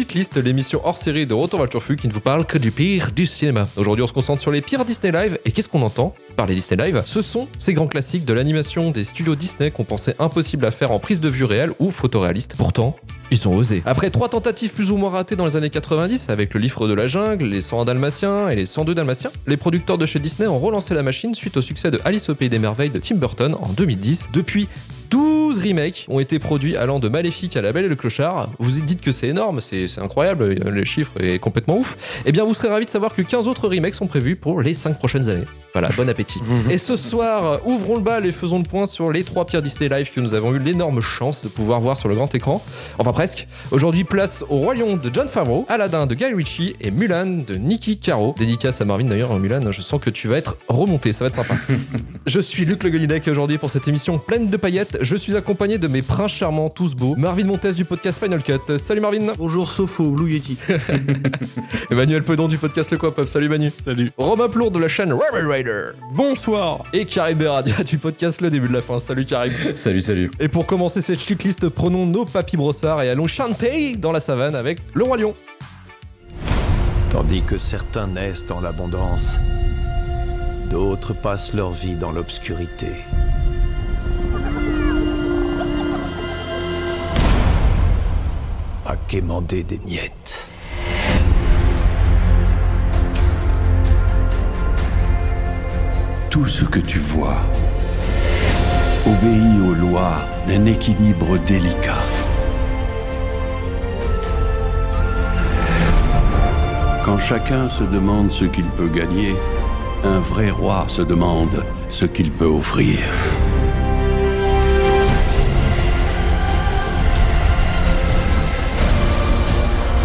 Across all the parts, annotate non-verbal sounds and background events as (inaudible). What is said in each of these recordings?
Shitlist, l'émission hors série de Retour vers le qui ne vous parle que du pire du cinéma. Aujourd'hui, on se concentre sur les pires Disney Live. Et qu'est-ce qu'on entend par les Disney Live? Ce sont ces grands classiques de l'animation des studios Disney qu'on pensait impossible à faire en prise de vue réelle ou photoréaliste. Pourtant, ils ont osé. Après trois tentatives plus ou moins ratées dans les années 90 avec le livre de la jungle, les 101 dalmatiens et les 102 dalmatiens, les producteurs de chez Disney ont relancé la machine suite au succès de Alice au pays des merveilles de Tim Burton en 2010. Depuis 12 remakes ont été produits allant de Maléfique à La Belle et le Clochard. Vous dites que c'est énorme, c'est incroyable, le chiffre est complètement ouf. Eh bien, vous serez ravis de savoir que 15 autres remakes sont prévus pour les 5 prochaines années. Voilà, bon appétit. (laughs) et ce soir, ouvrons le bal et faisons le point sur les 3 pires Disney Live que nous avons eu l'énorme chance de pouvoir voir sur le grand écran. Enfin, presque. Aujourd'hui, place au Lion de John Favreau, Aladdin de Guy Ritchie et Mulan de Nicky Caro. Dédicace à Marvin d'ailleurs, Mulan, je sens que tu vas être remonté, ça va être sympa. (laughs) je suis Luc Le Gonidec aujourd'hui pour cette émission pleine de paillettes. Je suis accompagné de mes princes charmants, tous beaux. Marvin Montes du podcast Final Cut. Salut Marvin. Bonjour Sopho, Blue Yeti. (laughs) Emmanuel Pedon du podcast Le Quoi Pop. Salut Manu. Salut. Romain Plour de la chaîne Railway Rider. Bonsoir. Et Karim Beradia du podcast Le Début de la Fin. Salut Karim. Salut, salut. Et pour commencer cette shitlist, prenons nos papy brossards et allons chanter dans la savane avec le Roi Lion. Tandis que certains naissent dans l'abondance, d'autres passent leur vie dans l'obscurité. À quémander des miettes. Tout ce que tu vois obéit aux lois d'un équilibre délicat. Quand chacun se demande ce qu'il peut gagner, un vrai roi se demande ce qu'il peut offrir.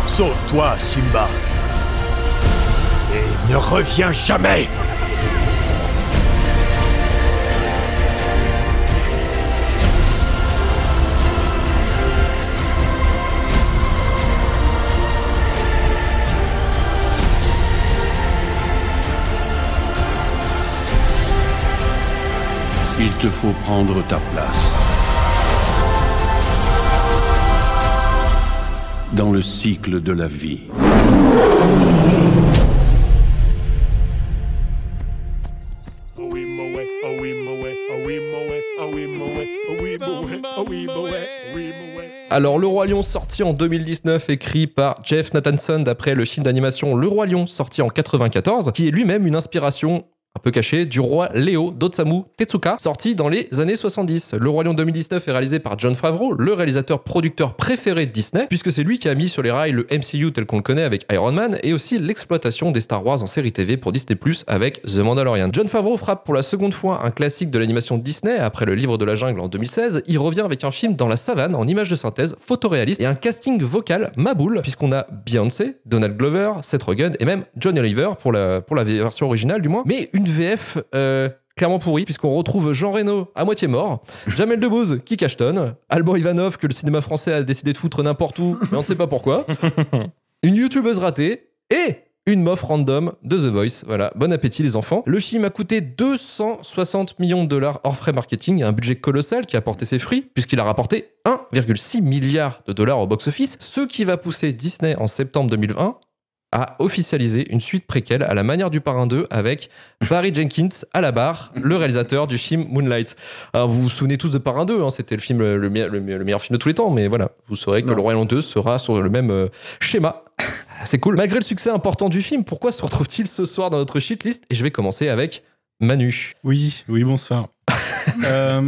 Sauve-toi, Simba. Et ne reviens jamais Il te faut prendre ta place. Dans le cycle de la vie. Alors, Le Roi Lion sorti en 2019, écrit par Jeff Nathanson d'après le film d'animation Le Roi Lion sorti en 94, qui est lui-même une inspiration un peu cachée du roi Léo d'Otsamu Tetsuka, sorti dans les années 70. Le Roi Lion 2019 est réalisé par John Favreau, le réalisateur producteur préféré de Disney, puisque c'est lui qui a mis sur les rails le MCU tel qu'on le connaît avec Iron Man et aussi l'exploitation des Star Wars en série TV pour Disney Plus avec The Mandalorian. John Favreau frappe pour la seconde fois un classique de l'animation Disney après le livre de la jungle en 2016. Il revient avec un film dans la savane en images de synthèse photoréaliste et un casting vocal maboule, puisqu'on a Beyoncé, Donald Glover, Seth Rogen et même John Oliver pour la, pour la version originale du moins. Mais une VF euh, clairement pourrie, puisqu'on retrouve Jean Reno à moitié mort, (laughs) Jamel Debbouze qui cachetonne, Alban Ivanov que le cinéma français a décidé de foutre n'importe où, mais on ne sait pas pourquoi, (laughs) une youtubeuse ratée et une meuf random de The Voice. Voilà, bon appétit les enfants. Le film a coûté 260 millions de dollars hors frais marketing, un budget colossal qui a porté ses fruits, puisqu'il a rapporté 1,6 milliard de dollars au box-office, ce qui va pousser Disney en septembre 2020 a officialisé une suite préquelle à la manière du Parrain 2 avec Barry Jenkins à la barre, le réalisateur du film Moonlight. Alors vous vous souvenez tous de Parrain 2, hein, c'était le film le, le me- le me- le meilleur film de tous les temps, mais voilà, vous saurez que Non. Le Lion 2 sera sur le même euh, schéma. C'est cool. Malgré le succès important du film, pourquoi se retrouve-t-il ce soir dans notre shitlist Et je vais commencer avec Manu. Oui, oui, bonsoir. (laughs) Euh,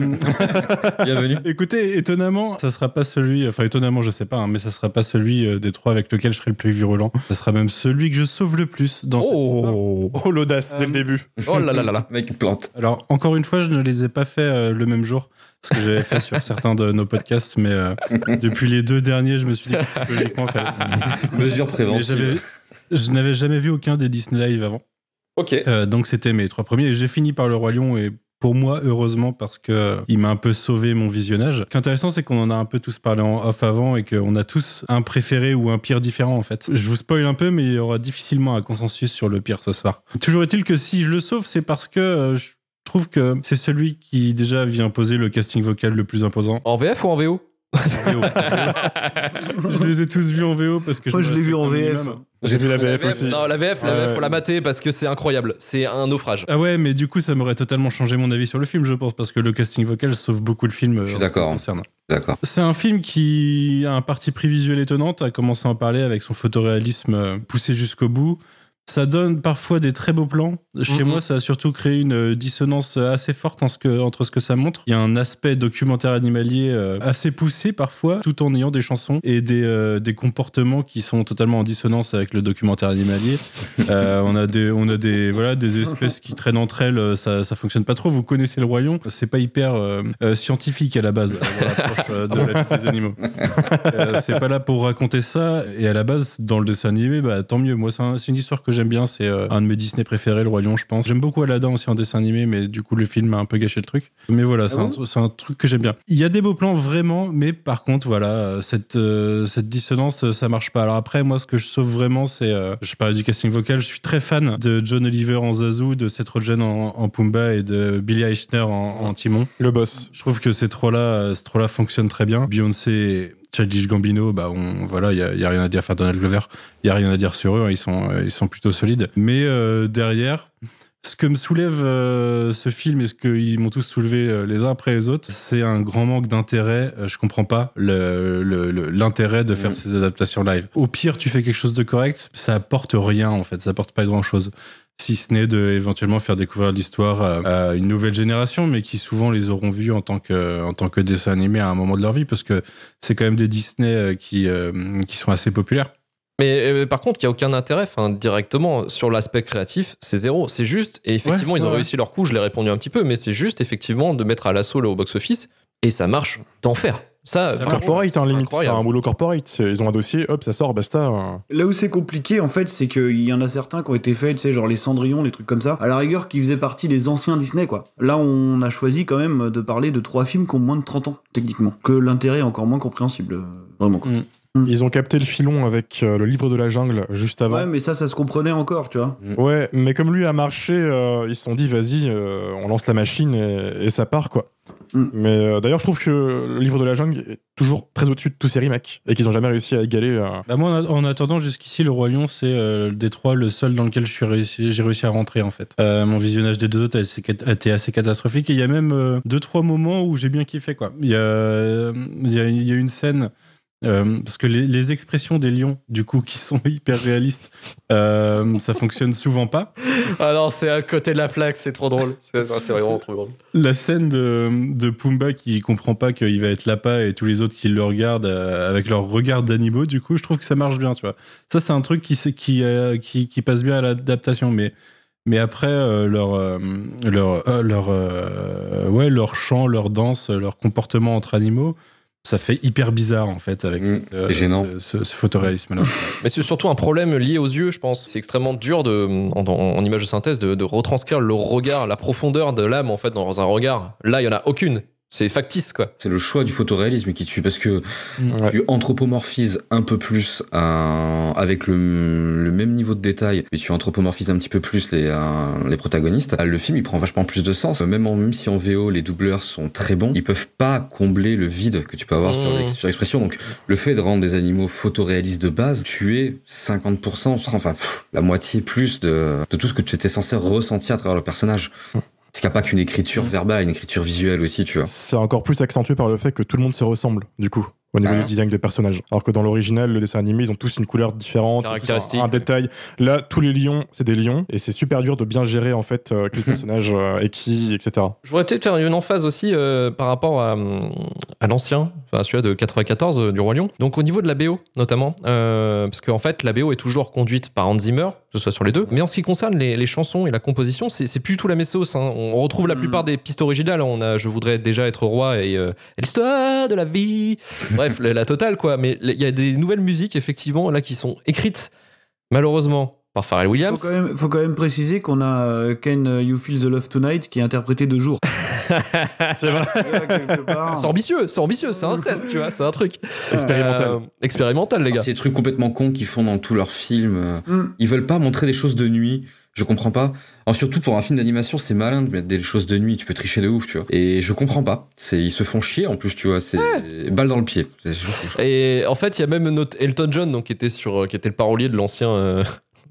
Bienvenue. écoutez, étonnamment, ça sera pas celui, enfin étonnamment, je sais pas, hein, mais ça sera pas celui euh, des trois avec lequel je serai le plus virulent. Ça sera même celui que je sauve le plus dans. Oh Oh l'audace dès Euh, le début. Oh là là là là Mec, plante. Alors encore une fois, je ne les ai pas fait euh, le même jour, ce que j'avais fait sur certains de nos podcasts, mais euh, depuis les deux derniers, je me suis dit que logiquement, fallait- (laughs) Mesure préventive. je n'avais jamais vu aucun des Disney Live avant. Ok. Euh, donc c'était mes trois premiers. Et J'ai fini par le Roi Lion et pour moi, heureusement, parce que il m'a un peu sauvé mon visionnage. Ce qui est intéressant, c'est qu'on en a un peu tous parlé en off avant et qu'on a tous un préféré ou un pire différent, en fait. Je vous spoil un peu, mais il y aura difficilement un consensus sur le pire ce soir. Toujours est-il que si je le sauve, c'est parce que euh, je trouve que c'est celui qui déjà vient poser le casting vocal le plus imposant. En VF ou en VO (laughs) je les ai tous vus en VO parce que Moi, je l'ai vu en VF. minimum. J'ai vu la VF VF, aussi. Non, la VF, la VF, Ouais. faut la mater parce que c'est incroyable. C'est un naufrage. Ah ouais, mais du coup, ça m'aurait totalement changé mon avis sur le film, je pense, parce que le casting vocal sauve beaucoup le film. euh, Je suis d'accord. D'accord. C'est un film qui a un parti pris visuel étonnant. Tu as commencé à en parler avec son photoréalisme euh, poussé jusqu'au bout. Ça donne parfois des très beaux plans. Chez moi, ça a surtout créé une euh, dissonance assez forte en ce que- entre ce que ça montre. Il y a un aspect documentaire animalier euh, assez poussé parfois, tout en ayant des chansons et des, euh, des comportements qui sont totalement en dissonance avec le documentaire animalier. (laughs) Euh, on a des, on a des, voilà, des espèces qui traînent entre elles. Ça, ça fonctionne pas trop. Vous connaissez le royaume. C'est pas hyper euh, scientifique à la base de la vie des animaux. C'est pas là pour raconter ça. Et à la base, dans le dessin animé, bah, tant mieux. Moi, c'est un- c'est une histoire que j'aime bien. C'est euh, un de mes Disney préférés, Le Roi Lion, je pense. J'aime beaucoup Aladdin aussi en dessin animé, mais du coup, le film a un peu gâché le truc. Mais voilà, c'est un, c'est un truc que j'aime bien. Il y a des beaux plans, vraiment, mais par contre, voilà, euh, cette, euh, cette dissonance, ça marche pas. Alors après, moi, ce que je sauve vraiment, c'est. euh, je parlais du casting vocal, je suis très fan de John Oliver en Zazu, de Seth Rogen en, en Pumba et de Billy Eichner en, en Timon. Le boss. Je trouve que ces trois-là, ces trois-là fonctionnent très bien. Beyoncé, Childish Gambino, bah on, voilà, il y a, y a rien à dire. Enfin, Donald Glover, il y a rien à dire sur eux. hein, Ils sont, euh, ils sont plutôt solides. Mais euh, derrière. Ce que me soulève euh, ce film et ce qu'ils m'ont tous soulevé euh, les uns après les autres, c'est un grand manque d'intérêt. Euh, je comprends pas l'intérêt de faire Mm. ces adaptations live. Au pire, tu fais quelque chose de correct, ça apporte rien en fait, ça apporte pas grand chose si ce n'est de éventuellement faire découvrir l'histoire à, à une nouvelle génération, mais qui souvent les auront vus en tant que en tant que dessin animé à un moment de leur vie, parce que c'est quand même des Disney euh, qui euh, qui sont assez populaires. Mais euh, par contre, il n'y a aucun intérêt enfin, directement sur l'aspect créatif, c'est zéro. C'est juste, et effectivement, Ouais, ils ont ouais, réussi leur coup, je l'ai répondu un petit peu, mais c'est juste effectivement de mettre à l'assaut là, au box-office, et ça marche d'enfer. Ça, Corporate, hein, limite. C'est un boulot corporate. Ils ont un dossier, hop, ça sort, basta. hein. Là où c'est compliqué, en fait, c'est qu'il y en a certains qui ont été faits, tu sais, genre les Cendrillon, les trucs comme ça, à la rigueur, qui faisaient partie des anciens Disney, quoi. Là, on a choisi quand même de parler de trois films qui ont moins de 30 ans, techniquement. Que l'intérêt est encore moins compréhensible, euh, vraiment, quoi. Ils ont capté le filon avec euh, le livre de la jungle juste avant. Ouais, mais ça, ça se comprenait encore, tu vois. Ouais, mais comme lui a marché, euh, ils se sont dit, vas-y, euh, on lance la machine et, et ça part, quoi. Mm. Mais euh, d'ailleurs, je trouve que le livre de la jungle est toujours très au-dessus de tous ces remakes et qu'ils n'ont jamais réussi à égaler. euh, Bah moi, en en attendant, jusqu'ici, le Roi Lion, c'est euh, des trois le seul dans lequel je suis réussi, j'ai réussi à rentrer en fait. Euh, mon visionnage des deux autres a été a été assez catastrophique et il y a même euh, deux trois moments où j'ai bien kiffé quoi. Il y a il y a, il y a une scène. Euh, parce que les, les expressions des lions, du coup, qui sont (laughs) hyper réalistes, euh, ça fonctionne souvent pas. (laughs) Ah non, c'est à côté de la flaque, c'est trop drôle. C'est vraiment trop drôle. La scène de, de Pumba qui comprend pas qu'il va être Lapa et tous les autres qui le regardent euh, avec leur regard d'animaux, du coup, je trouve que ça marche bien, tu vois. Ça, c'est un truc qui, euh, qui, qui passe bien à l'adaptation, mais, mais après, euh, leur, euh, leur, euh, leur, euh, ouais, leur chant, leur danse, leur comportement entre animaux, ça fait hyper bizarre, en fait, avec Mm, cette, euh, gênant. ce, ce- ce photoréalisme-là. Mais c'est surtout un problème lié aux yeux, je pense. C'est extrêmement dur de, en, en image de synthèse de, de retranscrire le regard, la profondeur de l'âme en fait dans un regard. Là, il y en a aucune. C'est factice quoi. C'est le choix du photoréalisme qui tue parce que Ouais. tu anthropomorphises un peu plus avec le, le même niveau de détail, mais tu anthropomorphises un petit peu plus les, euh, les protagonistes. Le film il prend vachement plus de sens. Même, en- même si en VO les doubleurs sont très bons, ils peuvent pas combler le vide que tu peux avoir sur Mmh. sur l'expression. Donc le fait de rendre des animaux photoréalistes de base, tu es 50%, enfin pff, la moitié plus de, de tout ce que tu étais censé ressentir à travers le personnage. Parce qu'il n'y a pas qu'une écriture verbale, une écriture visuelle aussi, tu vois. C'est encore plus accentué par le fait que tout le monde se ressemble, du coup, au niveau Ah. du design de personnages. Alors que dans l'original, le dessin animé, ils ont tous une couleur différente, un, un détail. Là, tous les lions, c'est des lions, et c'est super dur de bien gérer, en fait, euh, quel (laughs) personnage euh, est qui, etc. Je voudrais peut-être faire une emphase aussi euh, par rapport à, à l'ancien, enfin celui-là de 94 euh, du Roi Lion. Donc au niveau de la BO notamment, euh, parce qu'en fait la BO est toujours conduite par Hans Zimmer, ce soit sur les deux. Mais en ce qui concerne les, les chansons et la composition, c'est plus du tout la même sauce. hein. On retrouve la Mm. plupart des pistes originales. On a Je voudrais déjà être roi et, euh, l'histoire de la vie. (laughs) Bref, la, la totale quoi. Mais il y a des nouvelles musiques effectivement là qui sont écrites malheureusement par Pharrell Faut Williams. quand, même, faut quand même préciser qu'on a euh, Can You Feel the Love Tonight qui est interprété de jour. (laughs) C'est vrai. ambitieux, c'est ambitieux, c'est un stress, tu vois, c'est un truc. Expérimental. Euh, expérimental, les gars. C'est des trucs complètement cons qu'ils font dans tous leurs films. euh, Mm. Ils veulent pas montrer des choses de nuit. Je comprends pas. Alors, surtout pour un film d'animation, c'est malin de mettre des choses de nuit. Tu peux tricher de ouf, tu vois. Et je comprends pas. C'est, ils se font chier en plus, tu vois. C'est balle dans le pied. Et en fait, il y a même notre Elton John, donc, qui, était sur, qui était le parolier de l'ancien. euh,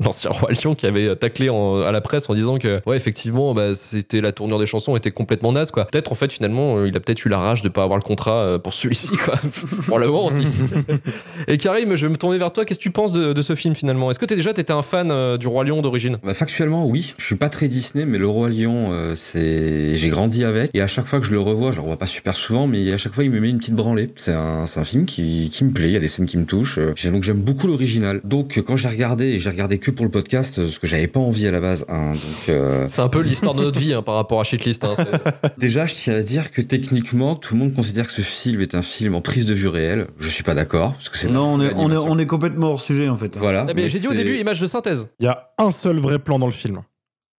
L'ancien roi lion qui avait taclé en- à la presse en disant que ouais effectivement bah, c'était la tournure des chansons était complètement naze quoi. Peut-être en fait finalement euh, il a peut-être eu la rage de pas avoir le contrat euh, pour celui-ci quoi. (laughs) pour le moment aussi. (laughs) Et Karim, je vais me tourner vers toi. Qu'est-ce que tu penses de, de ce film finalement? Est-ce que t'es déjà t'étais un fan euh, du roi lion d'origine? Bah, factuellement, oui. Je suis pas très Disney, mais le roi lion, euh, c'est, j'ai grandi avec. Et à chaque fois que je le revois, je le revois pas super souvent, mais à chaque fois, il me met une petite branlée. C'est un, c'est un film qui, qui me plaît. Il y a des scènes qui me touchent. Euh, Donc j'aime beaucoup l'original. Donc quand j'ai regardé, et j'ai regardé que pour le podcast, euh, parce que j'avais pas envie à la base. hein, donc euh, C'est un peu l'histoire de notre vie hein, par rapport à Shitlist. Hein, c'est- (laughs) déjà, je tiens à dire que techniquement, tout le monde considère que ce film est un film en prise de vue réelle. Je suis pas d'accord, parce que c'est Non, on est, on, est, l'animation. on est complètement hors sujet en fait. Voilà. Ah, mais mais j'ai dit au début image de synthèse. Il y a un seul vrai plan dans le film.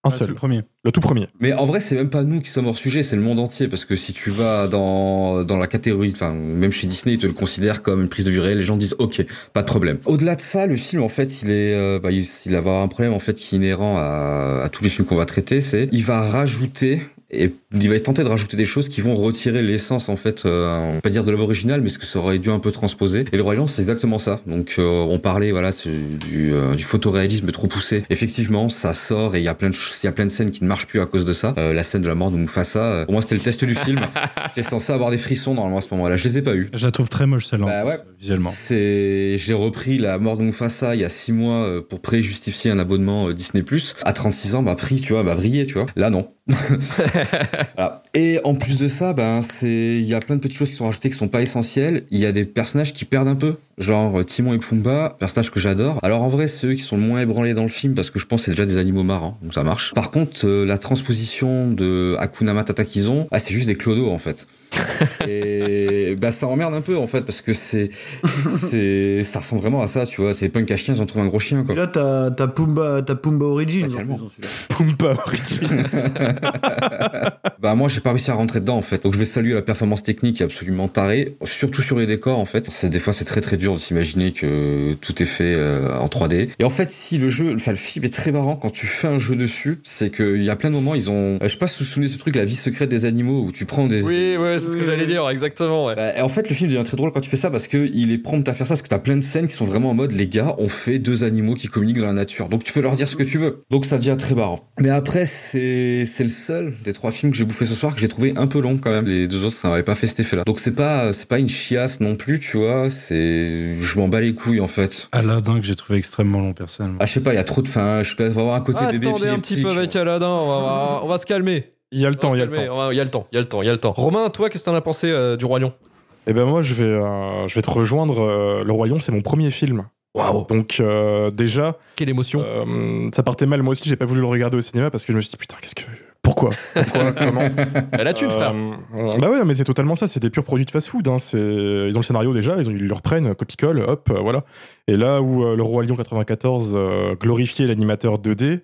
Un Ah, c'est seul. le premier. Le tout premier. Mais en vrai, c'est même pas nous qui sommes hors sujet, c'est le monde entier. Parce que si tu vas dans, dans la catégorie, enfin, même chez Disney, ils te le considèrent comme une prise de vue réelle. Les gens disent, OK, pas de problème. Au-delà de ça, le film, en fait, il est, euh, bah, il, il va avoir un problème, en fait, qui est inhérent à, à tous les films qu'on va traiter. C'est, il va rajouter, et il va tenter de rajouter des choses qui vont retirer l'essence, en fait, euh, on pas dire de l'œuvre originale, mais ce que ça aurait dû un peu transposer. Et le Roi Lion, c'est exactement ça. Donc, euh, on parlait, voilà, du, euh, du photoréalisme trop poussé. Effectivement, ça sort et il y a plein de, il y a plein de scènes qui ne marchent plus à cause de ça. Euh, la scène de la mort de Mufasa, euh, pour moi, c'était le test du film. (laughs) J'étais censé avoir des frissons normalement à ce moment-là. Je les ai pas eu. Je la trouve très moche celle-là, Bah ouais. visuellement. C'est, j'ai repris la mort de Mufasa il y a six mois euh, pour pré-justifier un abonnement euh, Disney+. À 36 ans, m'a pris, tu vois, m'a brillé, tu vois. Là, non. (laughs) Voilà. Et en plus de ça, ben c'est, il y a plein de petites choses qui sont rajoutées qui sont pas essentielles. Il y a des personnages qui perdent un peu, genre euh, Timon et Pumba, personnages que j'adore. Alors en vrai, c'est eux qui sont le moins ébranlés dans le film parce que je pense que c'est déjà des animaux marrants, donc ça marche. Par contre, euh, la transposition de Hakuna Matata qu'ils ont, ah c'est juste des clodos en fait. (laughs) et bah ça emmerde un peu en fait parce que c'est, c'est, ça ressemble vraiment à ça, tu vois. C'est punk à chien, ils ont trouvé un gros chien Et quoi. là, t'as t'as Pumba, t'as Pumba Origins. Bah, en plus. Pumba Origins. (laughs) Bah moi j'ai pas réussi à rentrer dedans en fait. Donc je vais saluer la performance technique qui est absolument tarée, surtout sur les décors en fait. C'est des fois c'est très très dur de s'imaginer que tout est fait euh, en 3D. Et en fait si le jeu, enfin le film est très marrant quand tu fais un jeu dessus, c'est qu'il y a plein de moments ils ont, euh, je sais pas si vous vous souvenez de ce truc la vie secrète des animaux où tu prends des Oui, ouais, c'est ce que j'allais dire, exactement. Ouais. bah, et en fait, le film devient très drôle quand tu fais ça parce que il est prompt à faire ça parce que t'as plein de scènes qui sont vraiment en mode les gars ont fait deux animaux qui communiquent dans la nature. Donc tu peux leur dire ce que tu veux. Donc ça devient très marrant. Mais après, c'est c'est le seul des trois films que j'ai bouffé ce soir que j'ai trouvé un peu long quand même. Les deux autres, ça m'avait pas fait cet effet-là. Donc c'est pas c'est pas une chiasse non plus, tu vois. C'est je m'en bats les couilles en fait. Aladdin que j'ai trouvé extrêmement long personnellement. Ah je sais pas, il y a trop de fin. Je dois avoir un côté bébé Attendez un petit peu avec Aladdin, on va, on va- on va se calmer. Il y a le On temps, va il y a se le calmer, temps. Il y a le temps, il y a le temps, il y a le temps. Romain, toi, qu'est-ce que t'en as pensé euh, du Roi Lion? Eh ben moi, je vais, euh, je vais te rejoindre. euh, le Roi Lion, c'est mon premier film. Waouh Donc euh, déjà, Quelle émotion euh, ça partait mal. Moi aussi, j'ai pas voulu le regarder au cinéma parce que je me suis dit putain, qu'est-ce que, pourquoi, pourquoi, (laughs) comment Elle a tué, frère. Euh, Bah ouais, mais c'est totalement ça. C'est des purs produits de fast-food. Hein. C'est- Ils ont le scénario déjà, ils, ont, ils le reprennent, copie-colle, hop, euh, voilà. Et là où euh, le Roi Lion 94 euh, glorifiait l'animateur 2D,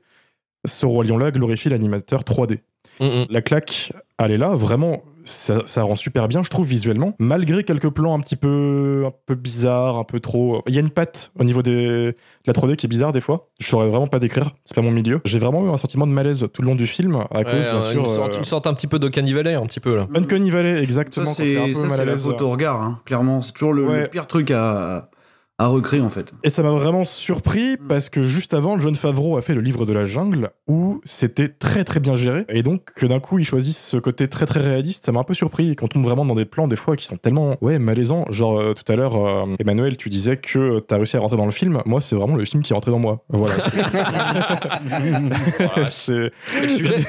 ce Roi Lion-là glorifie l'animateur 3D. Mm, mm. La claque, elle est là, vraiment. Ça, ça rend super bien, je trouve, visuellement. Malgré quelques plans un petit peu, un peu bizarres, un peu trop. Il y a une patte au niveau des, de la 3D qui est bizarre des fois. Je saurais vraiment pas décrire, c'est pas mon milieu. J'ai vraiment eu un sentiment de malaise tout le long du film, à Ouais, cause, bien euh, sûr. une, sorte, euh, une sorte un petit peu de Valley, un petit peu là. Uncanny Valley, exactement. Ça, quand t'es un c'est peu ça, c'est à la regard, hein. clairement. C'est toujours le, Ouais. le pire truc à, à recréer en fait. Et ça m'a vraiment surpris parce que juste avant, John Favreau a fait le livre de la jungle où c'était très très bien géré. Et donc que d'un coup ils choisissent ce côté très très réaliste, ça m'a un peu surpris. Et qu'on tombe vraiment dans des plans des fois qui sont tellement ouais malaisants. Genre euh, tout à l'heure, euh, Emmanuel, tu disais que t'as réussi à rentrer dans le film. Moi, c'est vraiment le film qui est rentré dans moi. Voilà. (laughs) c'est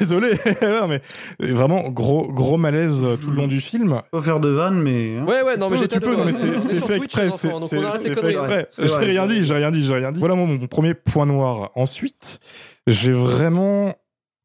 désolé, (laughs) Non, mais vraiment gros gros malaise euh, tout le long du film. Pas faire de vanne, mais. hein. Ouais, ouais, non, mais Tu j'étais peux, non, mais c'est c'est fait exprès. C'est on fait exprès. C'est J'ai vrai. rien dit, j'ai rien dit, j'ai rien dit. Voilà mon, mon premier point noir. Ensuite, j'ai vraiment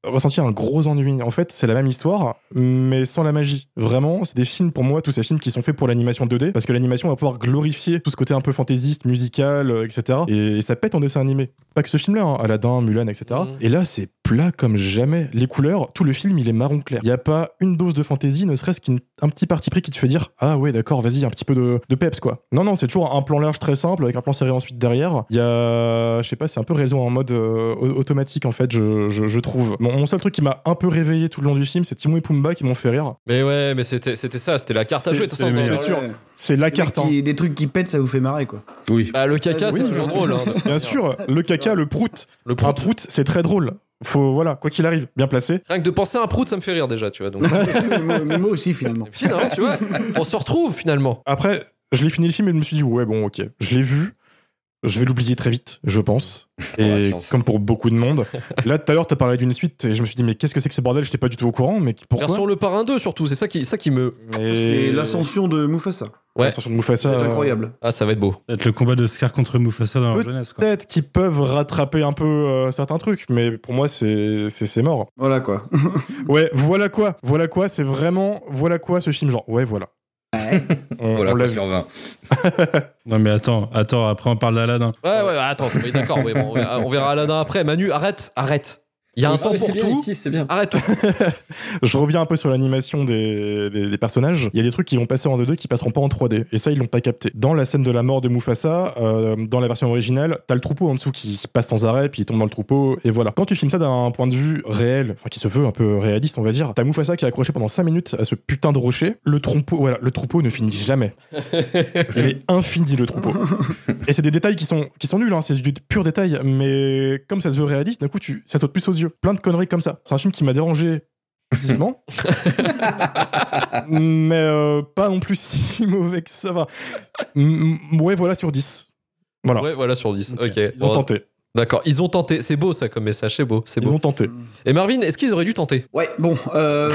ressenti un gros ennui. En fait, c'est la même histoire, mais sans la magie. Vraiment, c'est des films pour moi, tous ces films qui sont faits pour l'animation 2D, parce que l'animation va pouvoir glorifier tout ce côté un peu fantaisiste, musical, euh, etc. Et, ça pète en dessin animé. Pas que ce film-là, hein, Aladdin, Mulan, etc. Mhm. Et là, c'est plat comme jamais. Les couleurs, tout le film, il est marron clair. Il n'y a pas une dose de fantaisie, ne serait-ce qu'un petit parti pris qui te fait dire Ah ouais, d'accord, vas-y, un petit peu de, de peps, quoi. Non, non, c'est toujours un plan large très simple avec un plan serré ensuite derrière. Il y a, je sais pas, c'est un peu réalisé en mode euh, au- automatique, en fait, je, je- je trouve. Mon, mon seul truc qui m'a un peu réveillé tout le long du film, c'est Timon et Pumba qui m'ont fait rire. Mais ouais, mais c'était c'était ça, c'était la carte à jouer. de toute c'est sûr. Ouais. C'est la carte. hein. qui- Des trucs qui pètent, ça vous fait marrer, quoi. Oui. Bah, le caca, c'est Oui, toujours drôle. hein. (laughs) Bien sûr, le caca, le prout. Le Un prout. prout, c'est très drôle. Faut, voilà, quoi qu'il arrive, bien placé. Rien que de penser à un prout, ça me fait rire déjà, tu vois. Donc, mais, moi, aussi, finalement. Et puis, non, tu vois, on se retrouve finalement. Après, je l'ai fini le film et je me suis dit, ouais, bon, ok, je l'ai vu. Je vais l'oublier très vite, je pense. Et comme pour beaucoup de monde. (laughs) Là, tout à l'heure, t'as parlé d'une suite et je me suis dit, mais qu'est-ce que c'est que ce bordel? J'étais pas du tout au courant, mais pourquoi? Version Le Parrain 2 surtout, c'est ça qui, ça qui me. Et- C'est l'ascension de Mufasa. Ouais. L'ascension de Mufasa. C'est euh, incroyable. Ah, ça va être beau. Peut-être le combat de Scar contre Mufasa dans leur Peut- jeunesse. Quoi. Peut-être qu'ils peuvent rattraper un peu euh, certains trucs, mais pour moi, c'est c'est- c'est mort. Voilà, quoi. Ouais, (laughs) voilà quoi. Voilà quoi, c'est vraiment. Voilà quoi ce film, genre. Ouais, voilà. (laughs) On, Voilà, on l'a quoi, vu. sur (laughs) 20. Non mais attends, attends, après on parle d'Aladin. Ouais, ouais, attends, d'accord, oui, bon, on, verra, on verra Aladdin après. Manu, arrête, arrête. Il y a un temps pour tout. Itis, c'est bien. Arrête tout. (laughs) Je reviens un peu sur l'animation des, des- des personnages. Il y a des trucs qui vont passer en 2D qui passeront pas en 3D. Et ça, ils l'ont pas capté. Dans la scène de la mort de Mufasa, euh, dans la version originale, t'as le troupeau en dessous qui, qui passe sans arrêt, puis il tombe dans le troupeau, et voilà. Quand tu filmes ça d'un point de vue réel, enfin qui se veut un peu réaliste, on va dire, t'as Mufasa qui est accroché pendant 5 minutes à ce putain de rocher. Le troupeau, voilà, le troupeau ne finit jamais. (laughs) Il est infini le troupeau. Et c'est des détails qui sont, qui sont nuls, hein, c'est du pur détail, mais comme ça se veut réaliste, d'un coup, tu, ça saute plus aux yeux. Plein de conneries comme ça. C'est un film qui m'a dérangé physiquement, (laughs) mais euh, pas non plus (laughs) si mauvais que ça va. Ouais, voilà, sur 10. Voilà. Ouais, voilà, sur 10. Ok. Ils ont Bon, tenté. D'accord, ils ont tenté. C'est beau ça comme message, c'est beau. C'est Ils beau. ont tenté. Et Marvin, est-ce qu'ils auraient dû tenter? Ouais, bon, euh,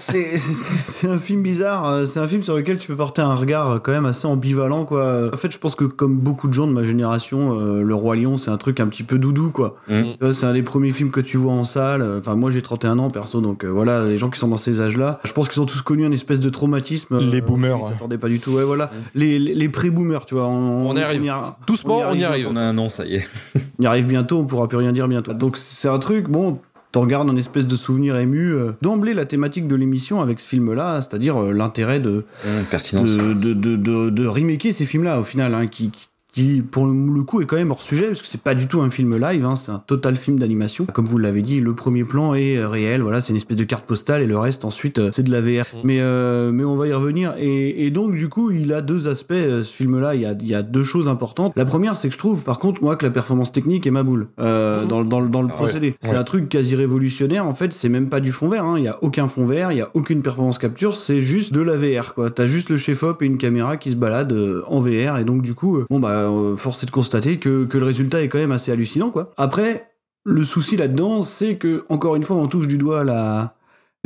c'est (laughs) c'est- c'est un film bizarre. euh, C'est un film sur lequel tu peux porter un regard euh, quand même assez ambivalent, quoi. En fait, je pense que comme beaucoup de gens de ma génération, euh, Le Roi Lion, c'est un truc un petit peu doudou, quoi. Mm. Tu vois, C'est un des premiers films que tu vois en salle. Enfin, moi, j'ai 31 ans, perso, donc euh, voilà, les gens qui sont dans ces âges-là, je pense qu'ils ont tous connu un espèce de traumatisme. Les boomers, Ils s'attendaient pas du tout. Ouais, voilà. Les, les, les pré-boomers, tu vois. On, On y arrive. a- Doucement, on y arrive. On a un an, ça y est. (laughs) y arrive bientôt, on pourra plus rien dire bientôt. Donc c'est un truc, bon, t'en gardes un espèce de souvenir ému. euh, D'emblée, la thématique de l'émission avec ce film-là, c'est-à-dire euh, l'intérêt de, pertinence. de, de, de, de, de remaker ces films-là, au final, hein, qui, qui, qui, pour le coup, est quand même hors sujet, parce que c'est pas du tout un film live, hein, c'est un total film d'animation. Comme vous l'avez dit, le premier plan est euh, réel, voilà, c'est une espèce de carte postale, et le reste, ensuite, euh, c'est de la VR. Mm. Mais, euh, mais on va y revenir. Et, et donc, du coup, il a deux aspects, euh, ce film-là, il y a, il y a deux choses importantes. La première, c'est que je trouve, par contre, moi, que la performance technique est ma boule, euh, Mm. dans, dans, dans le Ah ouais, procédé. C'est ouais. un truc quasi révolutionnaire, en fait, c'est même pas du fond vert, hein. il y a aucun fond vert, il y a aucune performance capture, c'est juste de la VR, quoi. T'as juste le chef-op et une caméra qui se baladent euh, en VR, et donc, du coup, bon, bah, force est de constater que, que le résultat est quand même assez hallucinant, quoi. Après, le souci là-dedans, c'est que, encore une fois, on touche du doigt la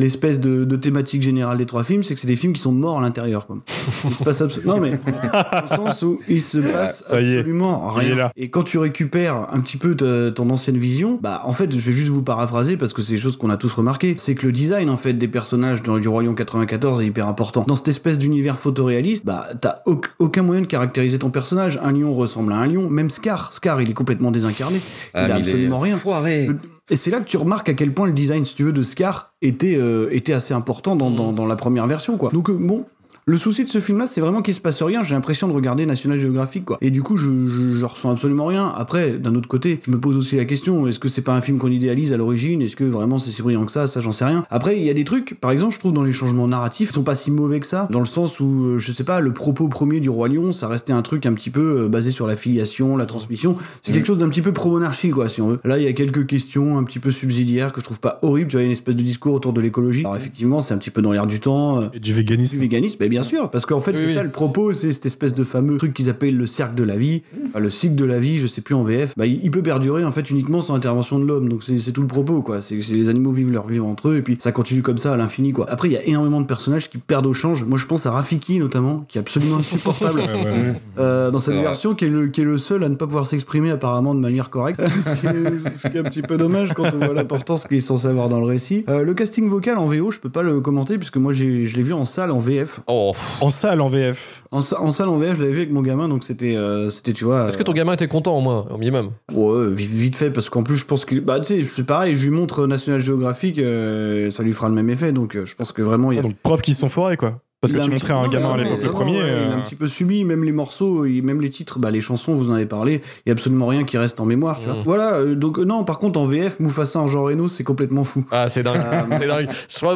l'espèce de, de thématique générale des trois films, c'est que c'est des films qui sont morts à l'intérieur. quoi. Il se passe abso- (laughs) non mais dans le sens où il se passe absolument rien. là. Et quand tu récupères un petit peu ta- ton ancienne vision, bah en fait, je vais juste vous paraphraser parce que c'est des choses qu'on a tous remarqué, c'est que le design en fait des personnages dans du Roi Lion 94 est hyper important. Dans cette espèce d'univers photoréaliste, bah t'as auc- aucun moyen de caractériser ton personnage. Un lion ressemble à un lion, même Scar, Scar il est complètement désincarné. Ah, il a mais absolument rien. Foiré. Le- Et c'est là que tu remarques à quel point le design, si tu veux, de Scar était, euh, était assez important dans, dans, dans la première version, quoi. Donc, euh, bon. Le souci de ce film-là, c'est vraiment qu'il se passe rien. J'ai l'impression de regarder National Geographic, quoi. Et du coup, je, je, je ressens absolument rien. Après, d'un autre côté, je me pose aussi la question est-ce que c'est pas un film qu'on idéalise à l'origine? Est-ce que vraiment c'est si brillant que ça? Ça, j'en sais rien. Après, il y a des trucs, par exemple, je trouve dans les changements narratifs, ils sont pas si mauvais que ça, dans le sens où, euh, je sais pas, le propos premier du Roi Lion, ça restait un truc un petit peu euh, basé sur la filiation, la transmission. C'est quelque chose d'un petit peu pro-monarchie, quoi, si on veut. Là, il y a quelques questions un petit peu subsidiaires que je trouve pas horribles. Tu vois, il y a une espèce de discours autour de l'écologie. Alors, effectivement, c'est un petit peu dans l'air du temps. euh, Et du véganisme. du véganisme, mais bien sûr, parce qu'en fait, Oui, c'est oui. ça le propos, c'est cette espèce de fameux truc qu'ils appellent le cercle de la vie, Enfin, le cycle de la vie, je sais plus en VF, bah, il il peut perdurer en fait uniquement sans intervention de l'homme, donc c'est tout le propos, quoi. C'est c'est les animaux vivent leur vie entre eux, et puis ça continue comme ça à l'infini, quoi. Après, il y a énormément de personnages qui perdent au change. Moi, je pense à Rafiki, notamment, qui est absolument (laughs) insupportable. Ouais, ouais. Euh, dans cette version qui est, le, qui est le seul à ne pas pouvoir s'exprimer apparemment de manière correcte (laughs) ce, qui est, ce qui est un petit peu dommage quand on voit l'importance qu'il est censé avoir dans le récit Euh, le casting vocal en VO je peux pas le commenter puisque moi j'ai- je l'ai vu en salle en VF Oh, Oh. En salle, en VF. En, sa- en salle en VF, je l'avais vu avec mon gamin, donc c'était, euh, c'était, tu vois. Est-ce que ton gamin était content au moins, au minimum? Ouais, vite, vite fait, parce qu'en plus, je pense que. Bah, tu sais, c'est pareil, je lui montre National Geographic, euh, ça lui fera le même effet, donc euh, je pense que vraiment, il y a. Donc, preuve qu'ils se sont forés, quoi. Parce que tu montrais à un non, gamin à l'époque le non, premier. Il a euh, un petit peu subi, même les morceaux, même les titres, bah, les chansons, vous en avez parlé, il y a absolument rien qui reste en mémoire, tu vois. Mm. Voilà, euh, donc euh, non, par contre, en VF, Mufasa en Jean Reno, c'est complètement fou. Ah, c'est dingue. C'est dingue.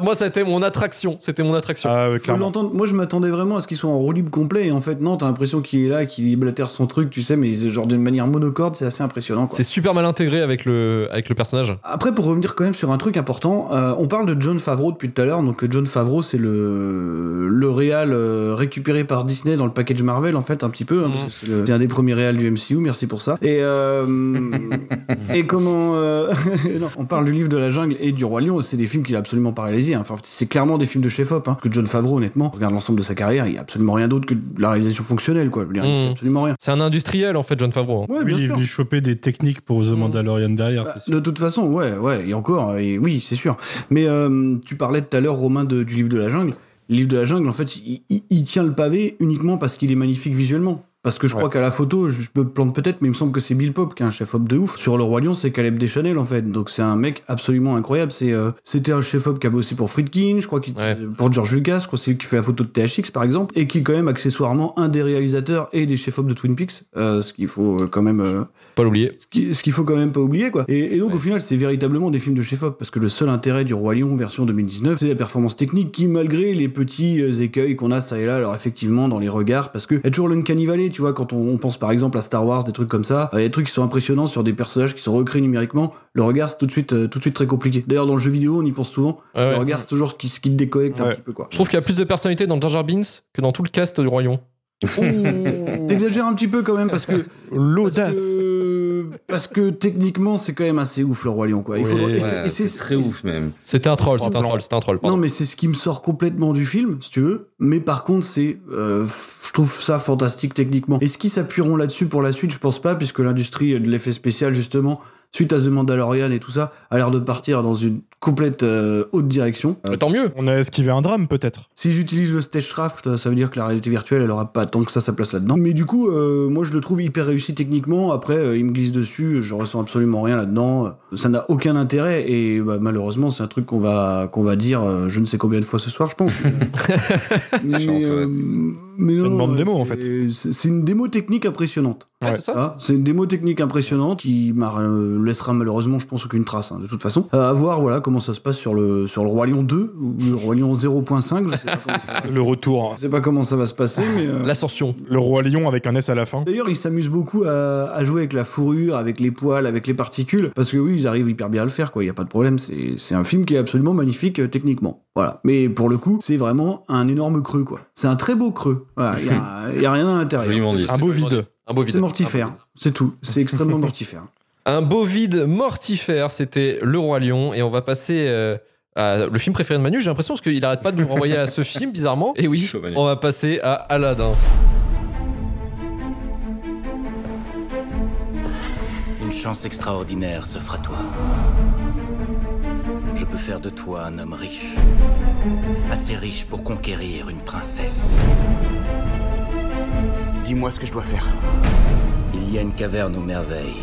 Moi, c'était mon attraction. C'était mon attraction. Ah, ouais, clairement. Moi, je m'attendais vraiment à ce qu'il soit en roue libre complet, et en fait, non, t'as l'impression qu'il est là, qu'il blatère son truc, tu sais, mais genre d'une manière monocorde, c'est assez impressionnant, c'est super mal intégré avec le, avec le personnage. Après, pour revenir quand même sur un truc important, euh, on parle de John Favreau depuis tout à l'heure. Donc, John Favreau, c'est le, le réal euh, récupéré par Disney dans le package Marvel, en fait, un petit peu. hein, que c'est le- un des premiers réals du MCU, merci pour ça. Et, euh, (laughs) et comment. euh, (laughs) non, on parle du livre de la jungle et du Roi Lion, c'est des films qu'il a absolument pas réalisés. hein. Enfin, c'est clairement des films de chef-op. Hein, que John Favreau, honnêtement, regarde l'ensemble de sa carrière, il y a absolument rien d'autre que de la réalisation fonctionnelle, quoi. Je veux dire, il fait Mm. absolument rien. C'est un industriel, en fait, John Favreau. hein. Ouais, Oui, bien il est sûr. choper des techniques pour The Mm. Mandalorian derrière, Bah, sûr. de toute façon, ouais, ouais, et encore, et oui, c'est sûr. Mais euh, tu parlais tout à l'heure, Romain, de- du livre de la jungle. Livre de la jungle, en fait, il- il tient le pavé uniquement parce qu'il est magnifique visuellement. Parce que je crois qu'à la photo, je me plante peut-être, mais il me semble que c'est Bill Pope qui est un chef-op de ouf. Sur Le Roi Lion, c'est Caleb Deschanel, en fait. Donc c'est un mec absolument incroyable. C'est, euh, c'était un chef-op qui a bossé pour Friedkin, je crois qu'il Ouais. pour George Lucas, je crois c'est lui qui fait la photo de THX, par exemple, et qui est quand même accessoirement un des réalisateurs et des chefs-op de Twin Peaks. Euh, ce qu'il faut euh, quand même euh, Pas l'oublier. ce qui- ce qu'il faut quand même pas oublier, quoi. Et, et donc, au final, c'est véritablement des films de chef-op, parce que le seul intérêt du Roi Lion version 2019, c'est la performance technique qui, malgré les petits euh, écueils qu'on a ça et là, alors effectivement, dans les regards, parce que y a toujours l'uncanny valley, tu vois, quand on, on pense par exemple à Star Wars, des trucs comme ça, il y a des trucs qui sont impressionnants sur des personnages qui sont recréés numériquement, le regard, c'est tout de suite, euh, tout de suite très compliqué. D'ailleurs, dans le jeu vidéo, on y pense souvent, Ouais, le regard, c'est toujours ce qui, ce qui te déconnecte un petit peu, quoi. Je trouve qu'il y a plus de personnalité dans Jar Jar Binks que dans tout le cast du Royaume. T'exagères un petit peu quand même, parce que Parce L'audace. que, parce que techniquement, c'est quand même assez ouf le Roi Lion, quoi. Oui, ouais, c'est- c'est très ouf même. C'était un troll, C'est c'était un troll, c'était un troll. pardon. Non, mais c'est ce qui me sort complètement du film, si tu veux. Mais par contre, c'est, euh, je trouve ça fantastique techniquement. Est-ce qu'ils s'appuieront là-dessus pour la suite? Je pense pas, puisque l'industrie de l'effet spécial, justement, suite à The Mandalorian et tout ça, a l'air de partir dans une complète euh, haute direction. Euh, Mais tant mieux. On a esquivé un drame, peut-être. S'ils utilisent le stagecraft, ça veut dire que la réalité virtuelle, elle aura pas tant que ça sa place là-dedans. Mais du coup, euh, moi, je le trouve hyper réussi techniquement. Après, euh, il me glisse dessus, je ressens absolument rien là-dedans. Euh, Ça n'a aucun intérêt et bah, malheureusement, c'est un truc qu'on va qu'on va dire euh, je ne sais combien de fois ce soir, je pense. (laughs) mais, Chance, euh, mais C'est non, une bande ouais, démo, en fait. C'est une démo technique impressionnante. Ouais, Ouais. c'est ça. Ah, c'est une démo technique impressionnante qui m'a- euh, laissera malheureusement, je pense, aucune trace, hein, de toute façon. Euh, à voir voilà, comment ça se passe sur le, sur le Roi Lion 2 ou le Roi Lion 0.5. Je sais pas comment ça, Le retour. je sais pas comment ça va se passer, mais. euh, L'ascension. Le roi lion avec un S à la fin. D'ailleurs, ils s'amusent beaucoup à, à jouer avec la fourrure, avec les poils, avec les particules, parce que oui, ils arrivent hyper bien à le faire, quoi. Il y a pas de problème. C'est c'est un film qui est absolument magnifique euh, techniquement. Voilà. Mais pour le coup, c'est vraiment un énorme creux, quoi. C'est un très beau creux. Voilà. Il y a, (laughs) il y a rien à l'intérieur. Un beau vide. Un beau vide. C'est mortifère. C'est tout. C'est extrêmement mortifère. (laughs) Un beau vide mortifère, c'était Le Roi Lion. Et on va passer euh, à le film préféré de Manu. J'ai l'impression parce qu'il arrête pas de nous renvoyer à ce (laughs) film, bizarrement. Et oui, on va passer à Aladdin. Une chance extraordinaire s'offre à toi. Je peux faire de toi un homme riche. Assez riche pour conquérir une princesse. Dis-moi ce que je dois faire. Il y a une caverne aux merveilles.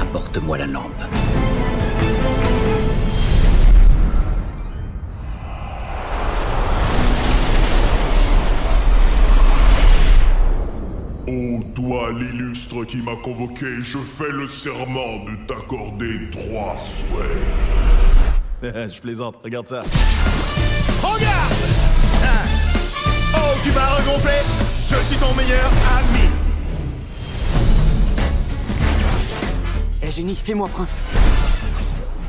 Apporte-moi la lampe. Ô toi l'illustre qui m'a convoqué, je fais le serment de t'accorder trois souhaits. (laughs) je plaisante, regarde ça. Regarde Ah. Oh, tu m'as regonflé Je suis ton meilleur ami Eh génie, fais-moi prince.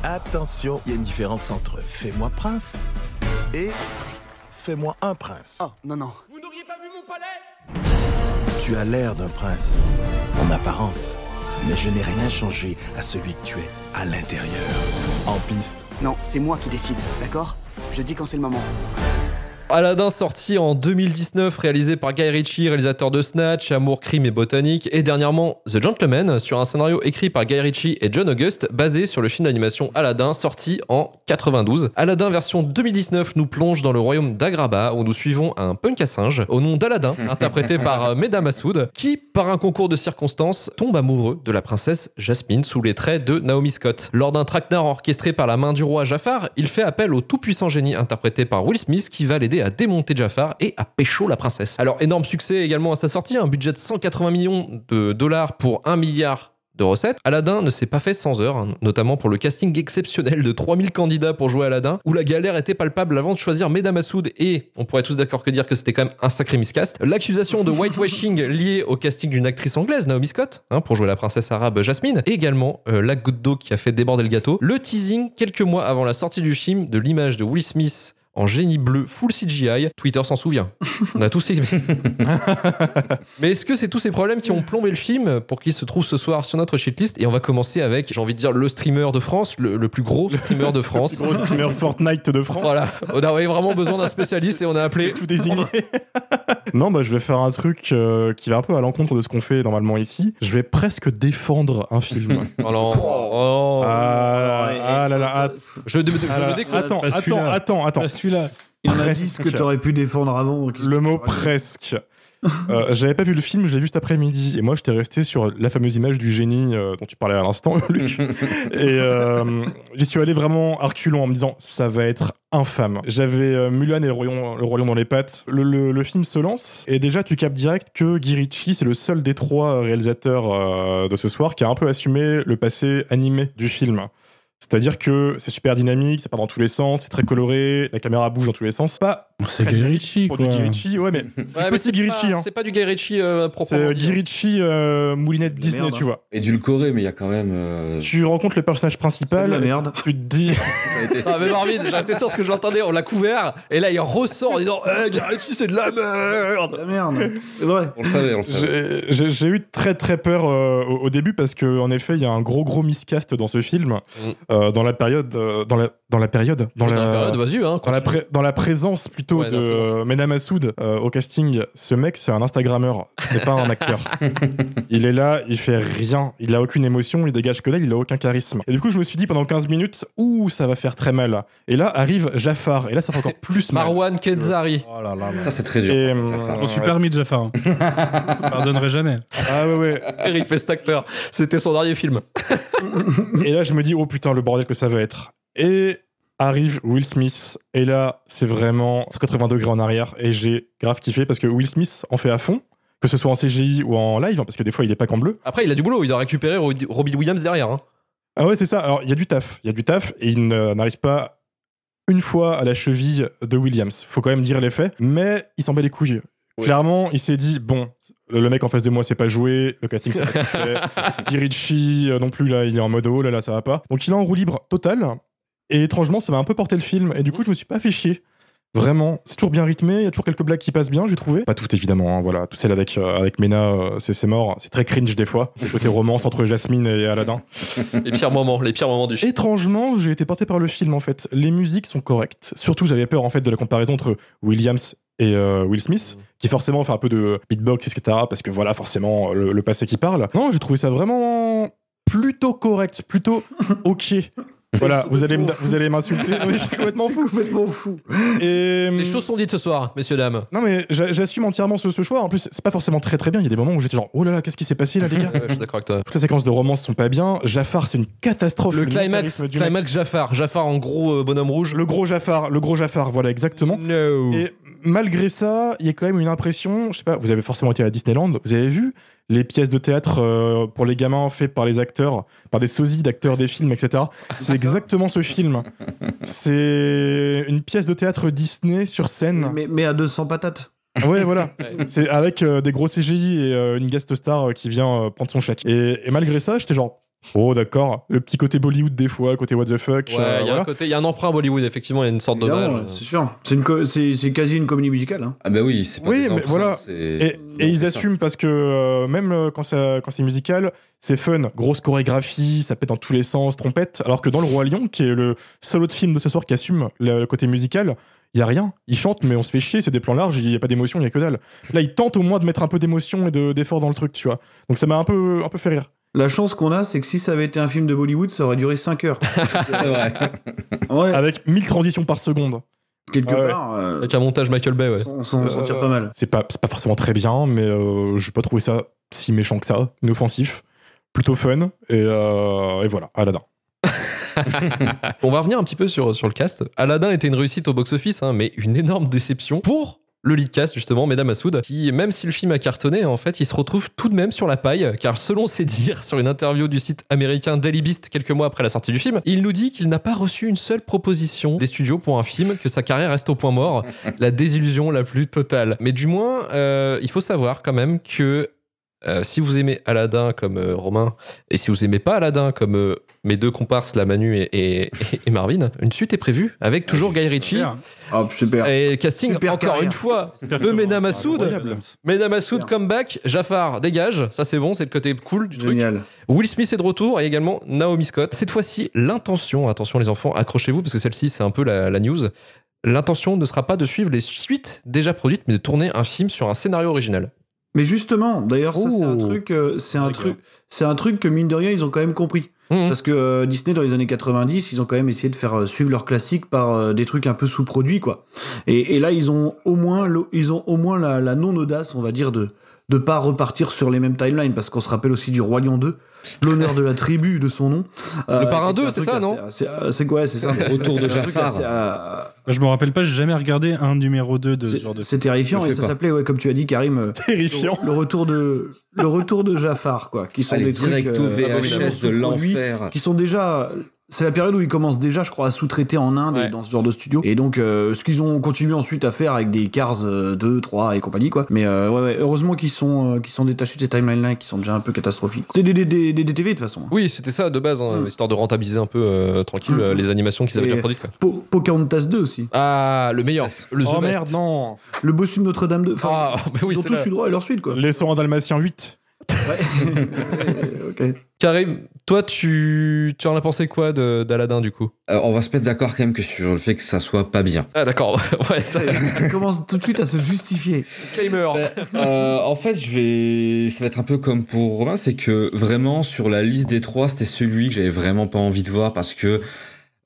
Attention, il y a une différence entre fais-moi prince et fais-moi un prince. Oh, non, non. Tu as l'air d'un prince, en apparence, mais je n'ai rien changé à celui que tu es à l'intérieur. En piste, Non, c'est moi qui décide, d'accord? Je dis quand c'est le moment. Aladdin sorti en 2019, réalisé par Guy Ritchie, réalisateur de Snatch, Amour, Crime et Botanique, et dernièrement The Gentleman, sur un scénario écrit par Guy Ritchie et John August, basé sur le film d'animation Aladdin, sorti en 92. Aladdin version 2019 nous plonge dans le royaume d'Agraba, où nous suivons un punk à singe, au nom d'Aladdin, (laughs) interprété par Meda Massoud, qui, par un concours de circonstances, tombe amoureux de la princesse Jasmine sous les traits de Naomi Scott. Lors d'un traquenard orchestré par la main du roi Jafar, il fait appel au tout-puissant génie interprété par Will Smith qui va l'aider à démonter Jafar et à pécho la princesse. Alors énorme succès également à sa sortie, un budget de 180 millions de dollars pour 1 milliard de recettes. Aladdin ne s'est pas fait sans heures, hein, notamment pour le casting exceptionnel de 3000 candidats pour jouer Aladdin, où la galère était palpable avant de choisir Meda Massoud et on pourrait tous d'accord que dire que c'était quand même un sacré miscast. L'accusation de whitewashing (laughs) liée au casting d'une actrice anglaise, Naomi Scott, hein, pour jouer la princesse arabe Jasmine, et également euh, la goutte d'eau qui a fait déborder le gâteau. Le teasing quelques mois avant la sortie du film de l'image de Will Smith en génie bleu full CGI. Twitter s'en souvient. (laughs) On a tous aimé. (laughs) Mais est-ce que c'est tous ces problèmes qui ont plombé le film pour qu'il se trouve ce soir sur notre shitlist Et on va commencer avec, j'ai envie de dire, le streamer de France, le, le plus gros streamer de France. Le plus gros streamer (laughs) Fortnite de France. Voilà, on avait vraiment besoin d'un spécialiste et on a appelé. Tout désigné. non, bah je vais faire un truc euh, qui va un peu à l'encontre de ce qu'on fait normalement ici. Je vais presque défendre un film. Alors, oh. Ah, ah là là, je, je, je, ah là là. découvre- attends, attends, attends, attends. Celui-là. Il y en a Presque. 10 que t'aurais pu défendre avant. Le mot dit presque. Euh, J'avais pas vu le film, je l'ai vu cet après-midi. Et moi, j'étais resté sur la fameuse image du génie euh, dont tu parlais à l'instant, (laughs) Luc. (laughs) et euh, j'y suis allé vraiment à reculons en me disant ça va être infâme. J'avais euh, Mulan et le royaume, le royaume dans les pattes. Le, le- le film se lance et déjà tu captes direct que Guy Ritchie, c'est le seul des trois réalisateurs euh, de ce soir qui a un peu assumé le passé animé du film. C'est-à-dire que c'est super dynamique, ça part dans tous les sens, c'est très coloré, la caméra bouge dans tous les sens. C'est Guy Ritchie, pour quoi. du Guy Ritchie, ouais, mais Ouais, mais petit c'est Guy pas- Ritchie, hein. C'est pas du Guy Ritchie euh, c'est proprement euh, dit. Guy Ritchie euh, moulinette La Disney, merde, tu hein. vois. Édulcoré, mais il y a quand même. euh, Tu rencontres le personnage C'est principal, la merde. tu te dis. (laughs) ça a été- Ah mais Marvin, j'étais sûr ce que j'entendais, on l'a couvert, et là il ressort en disant Eh, Guy Ritchie c'est de la merde La merde. C'est vrai. On le savait, on le savait. J'ai- J'ai j'ai eu très très peur euh, au, au début parce que en effet il y a un gros gros miscast dans ce film euh, dans la période euh, dans la dans la période dans, Dans la, la période, vas-y, hein, dans la, pré- dans la présence Ouais, de euh, Mena Massoud euh, au casting ce mec c'est un Instagrammeur c'est pas un acteur (laughs) il est là il fait rien il a aucune émotion il dégage que là il a aucun charisme et du coup je me suis dit pendant 15 minutes ouh ça va faire très mal et là arrive Jafar et là ça fait encore plus (laughs) mal Marwan Kenzari. Oh là là là. Ça, c'est très dur. Et, Jafar. euh, Je m'en suis permis de Jafar. hein. (laughs) Je pardonnerai jamais. ah ouais ouais Eric fait cet acteur. C'était son dernier film. Et là, je me dis, oh putain, le bordel que ça va être. Et arrive Will Smith. Et là, c'est vraiment 180 degrés en arrière. Et j'ai grave kiffé parce que Will Smith en fait à fond, que ce soit en CGI ou en live, hein, parce que des fois, il est pas qu'en bleu. Après, il a du boulot, il doit récupérer Ro- Robbie Williams derrière. hein. Ah ouais, c'est ça. Alors, il y a du taf. Il y a du taf. Et il n'arrive pas une fois à la cheville de Williams. Faut quand même dire les faits. Mais il s'en bat les couilles. Oui. Clairement, il s'est dit, bon, le mec en face de moi, c'est pas joué. Le casting, c'est pas (laughs) fait. Guy Ritchie euh, non plus, là, il est en mode oh là là, ça va pas. Donc il est en roue libre total. Et étrangement, ça m'a un peu porté le film. Et du coup, je me suis pas fait chier. Vraiment, c'est toujours bien rythmé, il y a toujours quelques blagues qui passent bien, j'ai trouvé. Pas toutes évidemment, hein, voilà, tout celle avec, euh, avec Mena, euh, c'est c'est mort, c'est très cringe des fois. Le côté romance entre Jasmine et Aladdin. (laughs) Les pires moments, les pires moments du film. Étrangement, j'ai été porté par le film en fait. Les musiques sont correctes. Surtout, j'avais peur en fait de la comparaison entre Williams et euh, Will Smith, qui forcément fait un peu de beatbox, etc. Parce que voilà, forcément, le, le passé qui parle. Non, j'ai trouvé ça vraiment plutôt correct, plutôt ok. Voilà, vous allez, vous allez m'insulter. Oui, (laughs) je suis complètement fou. Complètement fou. Et, Les choses sont dites ce soir, messieurs, dames. Non, mais j'a- j'assume entièrement ce, ce choix. En plus, c'est pas forcément très très bien. Il y a des moments où j'étais genre, oh là là, qu'est-ce qui s'est passé là, les gars? Ouais, je suis d'accord avec toi. Toutes les séquences de romance sont pas bien. Jafar, c'est une catastrophe. Le climax, du climax Jafar. Jafar en gros euh, bonhomme rouge. Le gros Jafar, le gros Jafar, voilà exactement. No. Et malgré ça, il y a quand même une impression, je sais pas, vous avez forcément été à Disneyland, vous avez vu les pièces de théâtre euh, pour les gamins faites par les acteurs, par des sosies d'acteurs des films, etc. C'est exactement ce film. C'est une pièce de théâtre Disney sur scène. Mais, mais à 200 patates. Ouais, voilà. (laughs) C'est avec euh, des gros CGI et euh, une guest star qui vient prendre son chèque. Et, et malgré ça, j'étais genre, oh d'accord, le petit côté Bollywood des fois, côté what the fuck. Ouais, il euh, y a voilà. un côté, il y a un emprunt Bollywood effectivement, il y a une sorte d'hommage. C'est sûr. C'est une co- c'est c'est quasi une comédie musicale. Hein. Ah bah oui, c'est pas Oui, des mais emprunts, voilà. c'est- Et, Non, et ils assument parce que euh, même euh, quand, ça, quand c'est musical, c'est fun, grosse chorégraphie, ça pète dans tous les sens, trompette. Alors que dans Le Roi Lion, qui est le seul autre film de ce soir qui assume le, le côté musical, il y a rien. Ils chantent, mais on se fait chier, c'est des plans larges, il y a pas d'émotion, il y a que dalle. Là, ils tentent au moins de mettre un peu d'émotion et de- d'effort dans le truc, tu vois. Donc ça m'a un peu, un peu fait rire. La chance qu'on a, c'est que si ça avait été un film de Bollywood, ça aurait duré 5 heures. (laughs) C'est vrai. Ouais, Avec 1000 transitions par seconde. quelque ouais. part, euh, Avec un montage Michael Bay, ouais. on s'en s'en tire pas mal. C'est pas, c'est pas forcément très bien, mais euh, j'ai pas trouvé ça si méchant que ça, inoffensif, plutôt fun, et, euh, et voilà, Aladdin. (laughs) On va revenir un petit peu sur, sur le cast. Aladdin était une réussite au box-office, hein, mais une énorme déception pour le lead cast, justement, Mesdames Massoud, qui, même si le film a cartonné, en fait, il se retrouve tout de même sur la paille, car selon ses dires, sur une interview du site américain Daily Beast quelques mois après la sortie du film, il nous dit qu'il n'a pas reçu une seule proposition des studios pour un film, que sa carrière reste au point mort, (laughs) la désillusion la plus totale. Mais du moins, euh, il faut savoir quand même que euh, si vous aimez Aladdin comme euh, Romain, et si vous aimez pas Aladdin comme euh, mes deux comparses, la Manu et, et- (laughs) et Marvin, une suite est prévue avec toujours Guy Ritchie. Super. Ah, super. Et casting, Super encore carrière. une fois, de Mena Massoud. Mena Massoud, comeback. Jafar, dégage. Ça, c'est bon, c'est le côté cool du truc. Génial. Will Smith est de retour et également Naomi Scott. Cette fois-ci, l'intention, attention les enfants, accrochez-vous parce que celle-ci, c'est un peu la, la news. L'intention ne sera pas de suivre les suites déjà produites, mais de tourner un film sur un scénario original. Mais justement, d'ailleurs, ça c'est un Oh. truc, euh, c'est un truc, c'est un truc que mine de rien ils ont quand même compris. Mhm. Parce que euh, Disney dans les années 90, ils ont quand même essayé de faire euh, suivre leurs classiques par euh, des trucs un peu sous-produits quoi. Et, et là ils ont au moins, le- ils ont au moins la, la non audace, on va dire de de pas repartir sur les mêmes timelines parce qu'on se rappelle aussi du Roi Lion 2, l'honneur de la tribu de son nom. Euh, Le Parrain qui était 2, un c'est ça, assez- non euh, C'est quoi, c'est ça. Retour de Jafar. euh, Je me rappelle pas, j'ai jamais regardé un numéro 2 de ce c'est- genre de. C'est terrifiant et ça s'appelait, ouais, comme tu as dit, Karim, euh, Terrifiant. le retour de le retour de Jafar quoi qui sont Allez, des trucs euh, VHS de l'enfer. qui sont déjà c'est la période où ils commencent déjà je crois à sous-traiter en Inde Ouais. et dans ce genre de studio et donc euh, ce qu'ils ont continué ensuite à faire avec des Cars euh, 2 3 et compagnie quoi mais euh, ouais, ouais heureusement qu'ils sont euh, qu'ils sont détachés de ces timelines là qui sont déjà un peu catastrophiques c'est des, des, des, des DTV de toute façon Oui, c'était ça de base, hein, Mm. histoire de rentabiliser un peu euh, tranquille Mm. euh, les animations qu'ils avaient déjà produites. Quoi. Po- Pocahontas 2 aussi Ah, le meilleur, le The Oh best. merde, non le bossu de Notre-Dame 2 enfin Ah, (laughs) bah oui, ils ont tous eu droit à leur suite quoi Laissons un Dalmatien 8. Ouais. (laughs) ok Karim, toi, tu, tu en as pensé quoi de- d'Aladin du coup? Euh, on va se mettre d'accord quand même que sur le fait que ça soit pas bien. Ah, d'accord. (laughs) ouais, (laughs) commence tout de suite à se justifier disclaimer. Euh, en fait, je vais, ça va être un peu comme pour Romain, c'est que vraiment sur la liste des trois, c'était celui que j'avais vraiment pas envie de voir parce que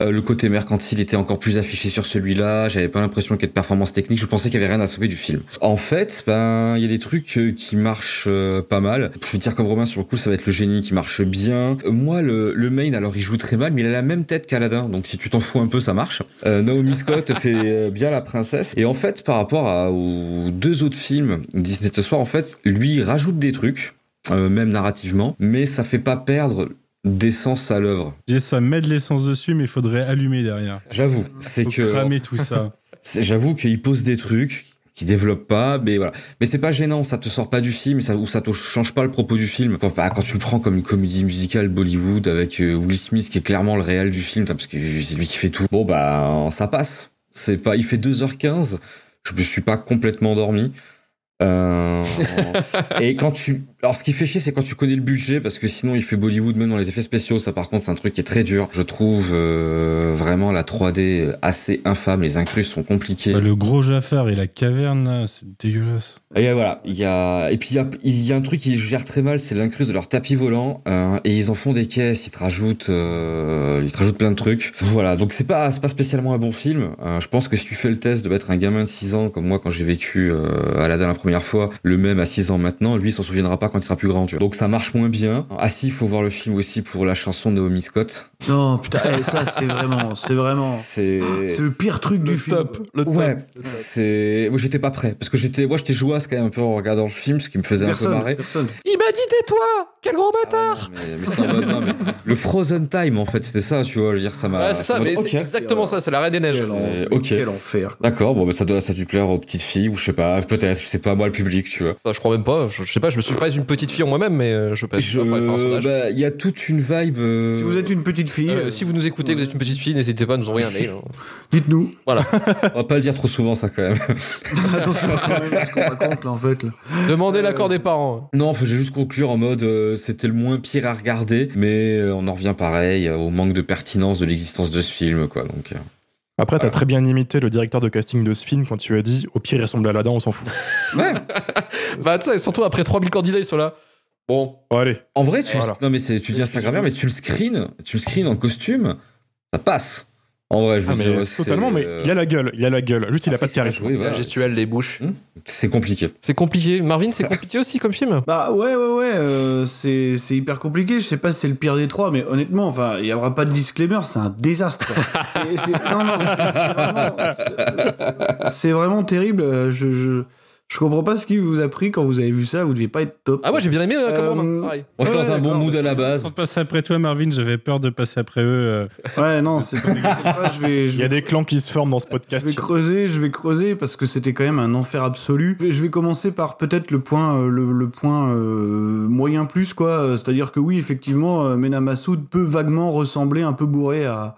euh, le côté mercantile était encore plus affiché sur celui-là. J'avais pas l'impression qu'il y ait de performance technique. Je pensais qu'il y avait rien à sauver du film. En fait, ben il y a des trucs euh, qui marchent euh, pas mal. Je veux dire comme Romain sur le coup, ça va être le génie qui marche bien. Euh, moi, le, le main, alors il joue très mal, mais il a la même tête qu'Aladin. Donc si tu t'en fous un peu, ça marche. Euh, Naomi Scott (laughs) fait bien la princesse. Et en fait, par rapport à, aux deux autres films Disney ce soir, en fait, lui il rajoute des trucs. même narrativement, mais ça fait pas perdre d'essence à l'œuvre. J'ai ça met de l'essence dessus, mais il faudrait allumer derrière. J'avoue, c'est que cramer tout ça. (laughs) c'est- j'avoue qu'il pose des trucs qui développent pas, mais voilà. Mais c'est pas gênant, ça te sort pas du film, ça, ou ça te change pas le propos du film. Quand, bah, quand tu le prends comme une comédie musicale Bollywood avec euh, Will Smith qui est clairement le réel du film, parce que c'est lui qui fait tout. Bon bah ça passe. C'est pas, il fait 2h15. Je me suis pas complètement endormi. Euh, (laughs) et quand tu, alors ce qui fait chier, c'est quand tu connais le budget, parce que sinon il fait Bollywood même dans les effets spéciaux. Ça, par contre, c'est un truc qui est très dur. Je trouve euh, vraiment la 3D assez infâme. Les incrustes sont compliqués. Bah, le gros Jafar et la caverne, c'est dégueulasse. Et voilà, il y a et puis il y a, il y a un truc qui gère très mal, c'est l'incruste de leur tapis volant euh, et ils en font des caisses, ils te rajoutent euh, ils te rajoutent plein de trucs. Voilà, donc c'est pas c'est pas spécialement un bon film. Euh, je pense que si tu fais le test de mettre un gamin de 6 ans comme moi quand j'ai vécu euh, Aladdin la première fois, le même à 6 ans maintenant, lui s'en souviendra pas quand il sera plus grand, tu vois. Donc ça marche moins bien. Ah si, il faut voir le film aussi pour la chanson de Naomi Scott. non putain eh, ça c'est vraiment c'est vraiment C'est c'est le pire truc du film le Ouais, c'est moi j'étais pas prêt parce que j'étais moi j'étais jouasse quand même un peu en regardant le film, ce qui me faisait un peu marrer. personne Il m'a dit tais-toi Quel gros bâtard Ah, mais, mais c'était en mode, non, mais (laughs) le Frozen Time en fait, c'était ça, tu vois, je veux dire ça m'a Ouais, c'est ça, mais c'est exactement ça, c'est la Reine des Neiges. Ok. quel enfer D'accord, bon bah ça doit ça a dû plaire aux petites filles ou je sais pas, peut-être, je sais pas moi le public, tu vois. Enfin, je crois même pas, je, je sais pas, je me suis pas une petite fille en moi-même, mais euh, je peux Je- pas faire un sondage. bah, il y a toute une vibe euh, si vous êtes une petite fille Euh, euh, si vous nous écoutez, vous êtes une petite fille, n'hésitez pas à nous envoyer un mail. hein. (laughs) dites-nous on va pas le dire trop souvent ça quand même. (laughs) attention quand même à ce qu'on raconte là en fait là. Demandez l'accord des parents. non, faut juste conclure en mode euh, c'était le moins pire à regarder, mais euh, on en revient pareil euh, au manque de pertinence de l'existence de ce film quoi. Donc euh. Après, t'as très bien imité le directeur de casting de ce film quand tu as dit au pire, il ressemble à Aladdin, on s'en fout. (laughs) Ouais. (laughs) Bah, tu sais, surtout après 3000 candidats, ils sont là. Bon, Bon, allez. En vrai, tu, Voilà. non mais c'est, tu dis Instagrammeur, mais tu le screens, tu le screens en costume, ça passe. En vrai, je veux Ah, mais dire, totalement, mais euh, il a la gueule, il a la gueule. Juste, il a après, pas de charisme. pas joué, voilà. la gestuelle, les bouches. C'est compliqué. C'est compliqué. Marvin, c'est compliqué aussi comme film Bah ouais, ouais, ouais, euh, c'est c'est hyper compliqué. Je sais pas si c'est le pire des trois, mais honnêtement, enfin, il y aura pas de disclaimer, c'est un désastre. (laughs) C'est- c'est- non, non, c'est vraiment, vraiment terrible. Euh, Je, je, je comprends pas ce qui vous a pris quand vous avez vu ça. Vous deviez pas être top. Ah, moi j'ai bien aimé euh, comme Euh, pareil. Moi, je suis dans Ouais, un bon mood à la base. Sans passer après toi, Marvin, j'avais peur de passer après eux. euh. Ouais, non, c'est pas. je vais, je Il y a des clans qui se forment dans ce Je podcast. vais creuser, je vais creuser parce que c'était quand même un enfer absolu. Je vais- Je commencer par peut-être le point, euh, le, le point euh, moyen plus quoi. C'est-à-dire que oui, effectivement, Mena Massoud peut vaguement ressembler un peu bourré à,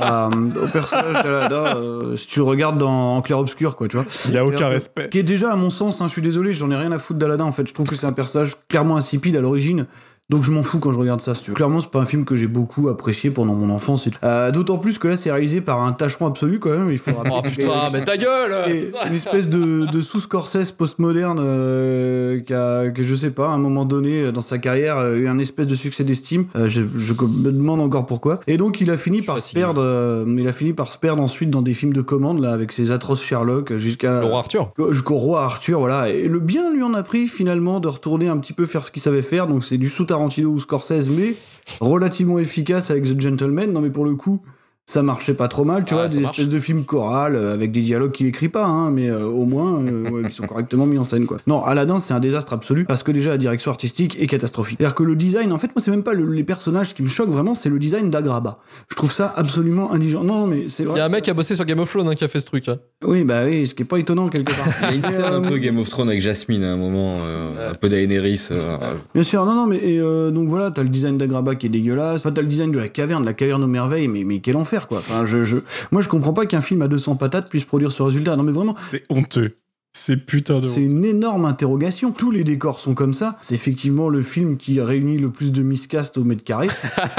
à, au personnage d'Alada euh, si tu le regardes dans en clair obscur quoi, tu vois. Il y a aucun respect. Qui est déjà à mon sens, hein, je suis désolé, j'en ai rien à foutre d'Aladin en fait. Je trouve que c'est un personnage clairement insipide à l'origine. Donc je m'en fous quand je regarde ça. si tu veux. Clairement, c'est pas un film que j'ai beaucoup apprécié pendant mon enfance. et tout. Euh, D'autant plus que là, c'est réalisé par un tâcheron absolu quand même. Il faut Oh putain, mais ta gueule et une espèce de, de sous Scorsese postmoderne euh, qui a, que je sais pas, à un moment donné euh, dans sa carrière, a eu un espèce de succès d'estime. Euh, je, je me demande encore pourquoi. Et donc il a fini par se perdre. euh, il a fini par se perdre ensuite dans des films de commande là avec ses atroces Sherlock jusqu'à Le roi Arthur. jusqu'au roi Arthur, voilà. Et le bien lui en a pris finalement de retourner un petit peu faire ce qu'il savait faire. Donc c'est du sous Tarantino ou Scorsese, mais relativement efficace avec The Gentleman. Non mais pour le coup, ça marchait pas trop mal, tu Ah, vois, des marche. espèces de films chorales euh, avec des dialogues qu'il écrit pas, hein, mais euh, au moins euh, ouais, qui sont correctement mis en scène, quoi. Non, Aladdin, c'est un désastre absolu parce que déjà la direction artistique est catastrophique. C'est-à-dire que le design, en fait, moi, c'est même pas le- les personnages qui me choquent vraiment, c'est le design d'Agraba. Je trouve ça absolument indigent. Non, mais c'est vrai. Il y a un mec qui a bossé sur Game of Thrones hein, qui a fait ce truc. hein. Oui, bah oui, ce qui est pas étonnant quelque part. (laughs) Il y a une scène un peu Game of Thrones avec Jasmine à un moment, euh, un peu Daenerys. euh, Bien sûr, non, non, mais et, euh, donc voilà, t'as le design d'Agraba qui est dégueulasse. Enfin, t'as le design de la caverne, de la caverne aux merveilles, mais, mais quel enfer, quoi. Je, je, moi, je comprends pas qu'un film à 200 patates puisse produire ce résultat. Non, mais vraiment, C'est honteux. C'est putain de c'est une énorme interrogation. Tous les décors sont comme ça. C'est effectivement le film qui réunit le plus de miscast au mètre carré. (laughs)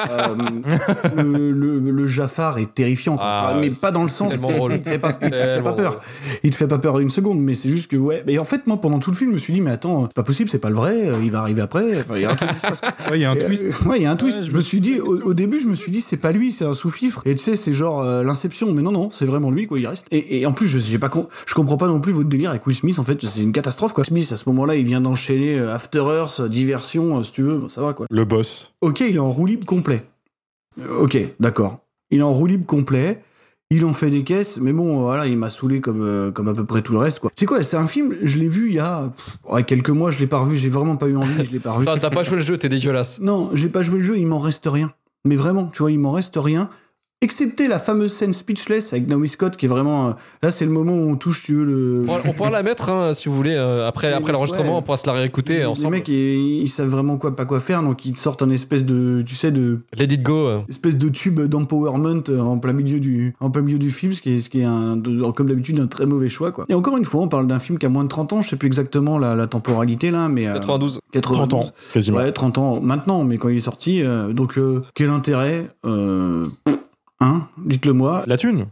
Euh, le, le, le Jafar est terrifiant. Ah, Enfin, mais pas dans le sens (laughs) il te fait pas, il te fait pas peur. drôle. Il te fait pas peur une seconde, mais c'est juste que ouais. Mais en fait, moi, pendant tout le film, je me suis dit, mais attends, c'est pas possible, c'est pas le vrai. euh, Il va arriver après. Enfin, il y a un truc qui se passe. Ouais, il y a un Et, twist. euh, ouais, il y a un twist. Ouais, je me suis dit, au, au début, je me suis dit, c'est pas lui, c'est un sous-fifre. Et tu sais, c'est genre euh, l'inception. Mais non, non, c'est vraiment lui, quoi. Il reste. Et, et en plus, je pas, je comprends pas non plus votre délire avec Will Smith. En fait, c'est une catastrophe, quoi. Smith, à ce moment-là, il vient d'enchaîner euh, After Earth, euh, diversion, euh, si tu veux, ça va, quoi. Le boss. Ok, il est en roue libre complet. Ok, d'accord. Il est en roue libre complet. Il en fait des caisses, mais bon, voilà, il m'a saoulé comme, euh, comme à peu près tout le reste, quoi. C'est quoi C'est un film, je l'ai vu il y a pff, ouais, quelques mois, je l'ai pas revu, j'ai vraiment pas eu envie, je l'ai pas revu. (laughs) T'as pas joué le jeu, t'es dégueulasse. Non, j'ai pas joué le jeu, il m'en reste rien. Mais vraiment, tu vois, il m'en reste rien. Excepté la fameuse scène Speechless avec Naomi Scott, qui est vraiment. euh, là, c'est le moment où on touche, tu veux, le. On, on pourra la mettre hein, si vous voulez. euh, après Oui, après l'enregistrement, ouais. on pourra se la réécouter les ensemble. mecs, ils, ils savent vraiment quoi, pas quoi faire, donc ils te sortent un espèce de. Tu sais, de. Let it go. euh. espèce de tube d'empowerment euh, en plein milieu du en plein milieu du film ce qui est ce qui est un, de- comme d'habitude un très mauvais choix quoi et encore une fois on parle d'un film qui a moins de 30 ans je sais plus exactement la, la temporalité là mais euh, 92. 92. 30 ans, quasiment. ouais 30 ans maintenant mais quand il est sorti euh, donc euh, quel intérêt euh, hein dites-le moi La thune.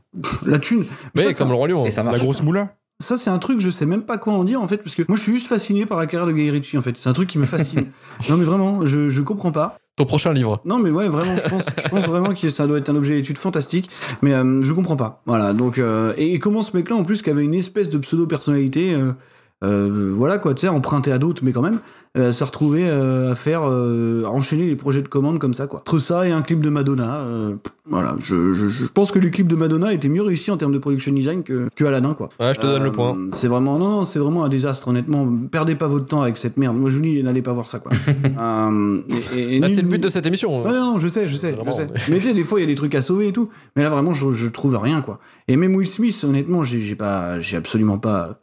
la thune Mais ça, comme ça- le roi lion. Et ça La grosse moula. ça c'est un truc je sais même pas quoi en dire en fait parce que moi je suis juste fasciné par la carrière de Guy Ritchie en fait c'est un truc qui me fascine (laughs) non mais vraiment je je comprends pas Ton prochain livre. Non, mais ouais, vraiment, je pense, je pense vraiment que ça doit être un objet d'étude fantastique, mais euh, je comprends pas. Voilà, donc, euh, et, et comment ce mec-là, en plus, qui avait une espèce de pseudo-personnalité, euh, euh, voilà quoi, tu sais, emprunté à d'autres, mais quand même, euh, se retrouver euh, à faire, euh, à enchaîner les projets de commande comme ça, quoi. Entre ça et un clip de Madonna, euh, voilà, je, je, je pense que les clips de Madonna étaient mieux réussis en termes de production design que, que Aladdin, quoi. Ouais, je te donne Euh, le point. C'est vraiment, non, non, c'est vraiment un désastre, honnêtement. Perdez pas votre temps avec cette merde. Moi, je vous dis, n'allez pas voir ça, quoi. (laughs) Euh, et- Là, c'est le but de cette émission. Ouais, non, je sais, je sais, je sais. mais- Mais tu sais, des fois, il y a des trucs à sauver et tout. Mais là, vraiment, je, je trouve rien, quoi. Et même Will Smith, honnêtement, j'ai pas, j'ai absolument pas,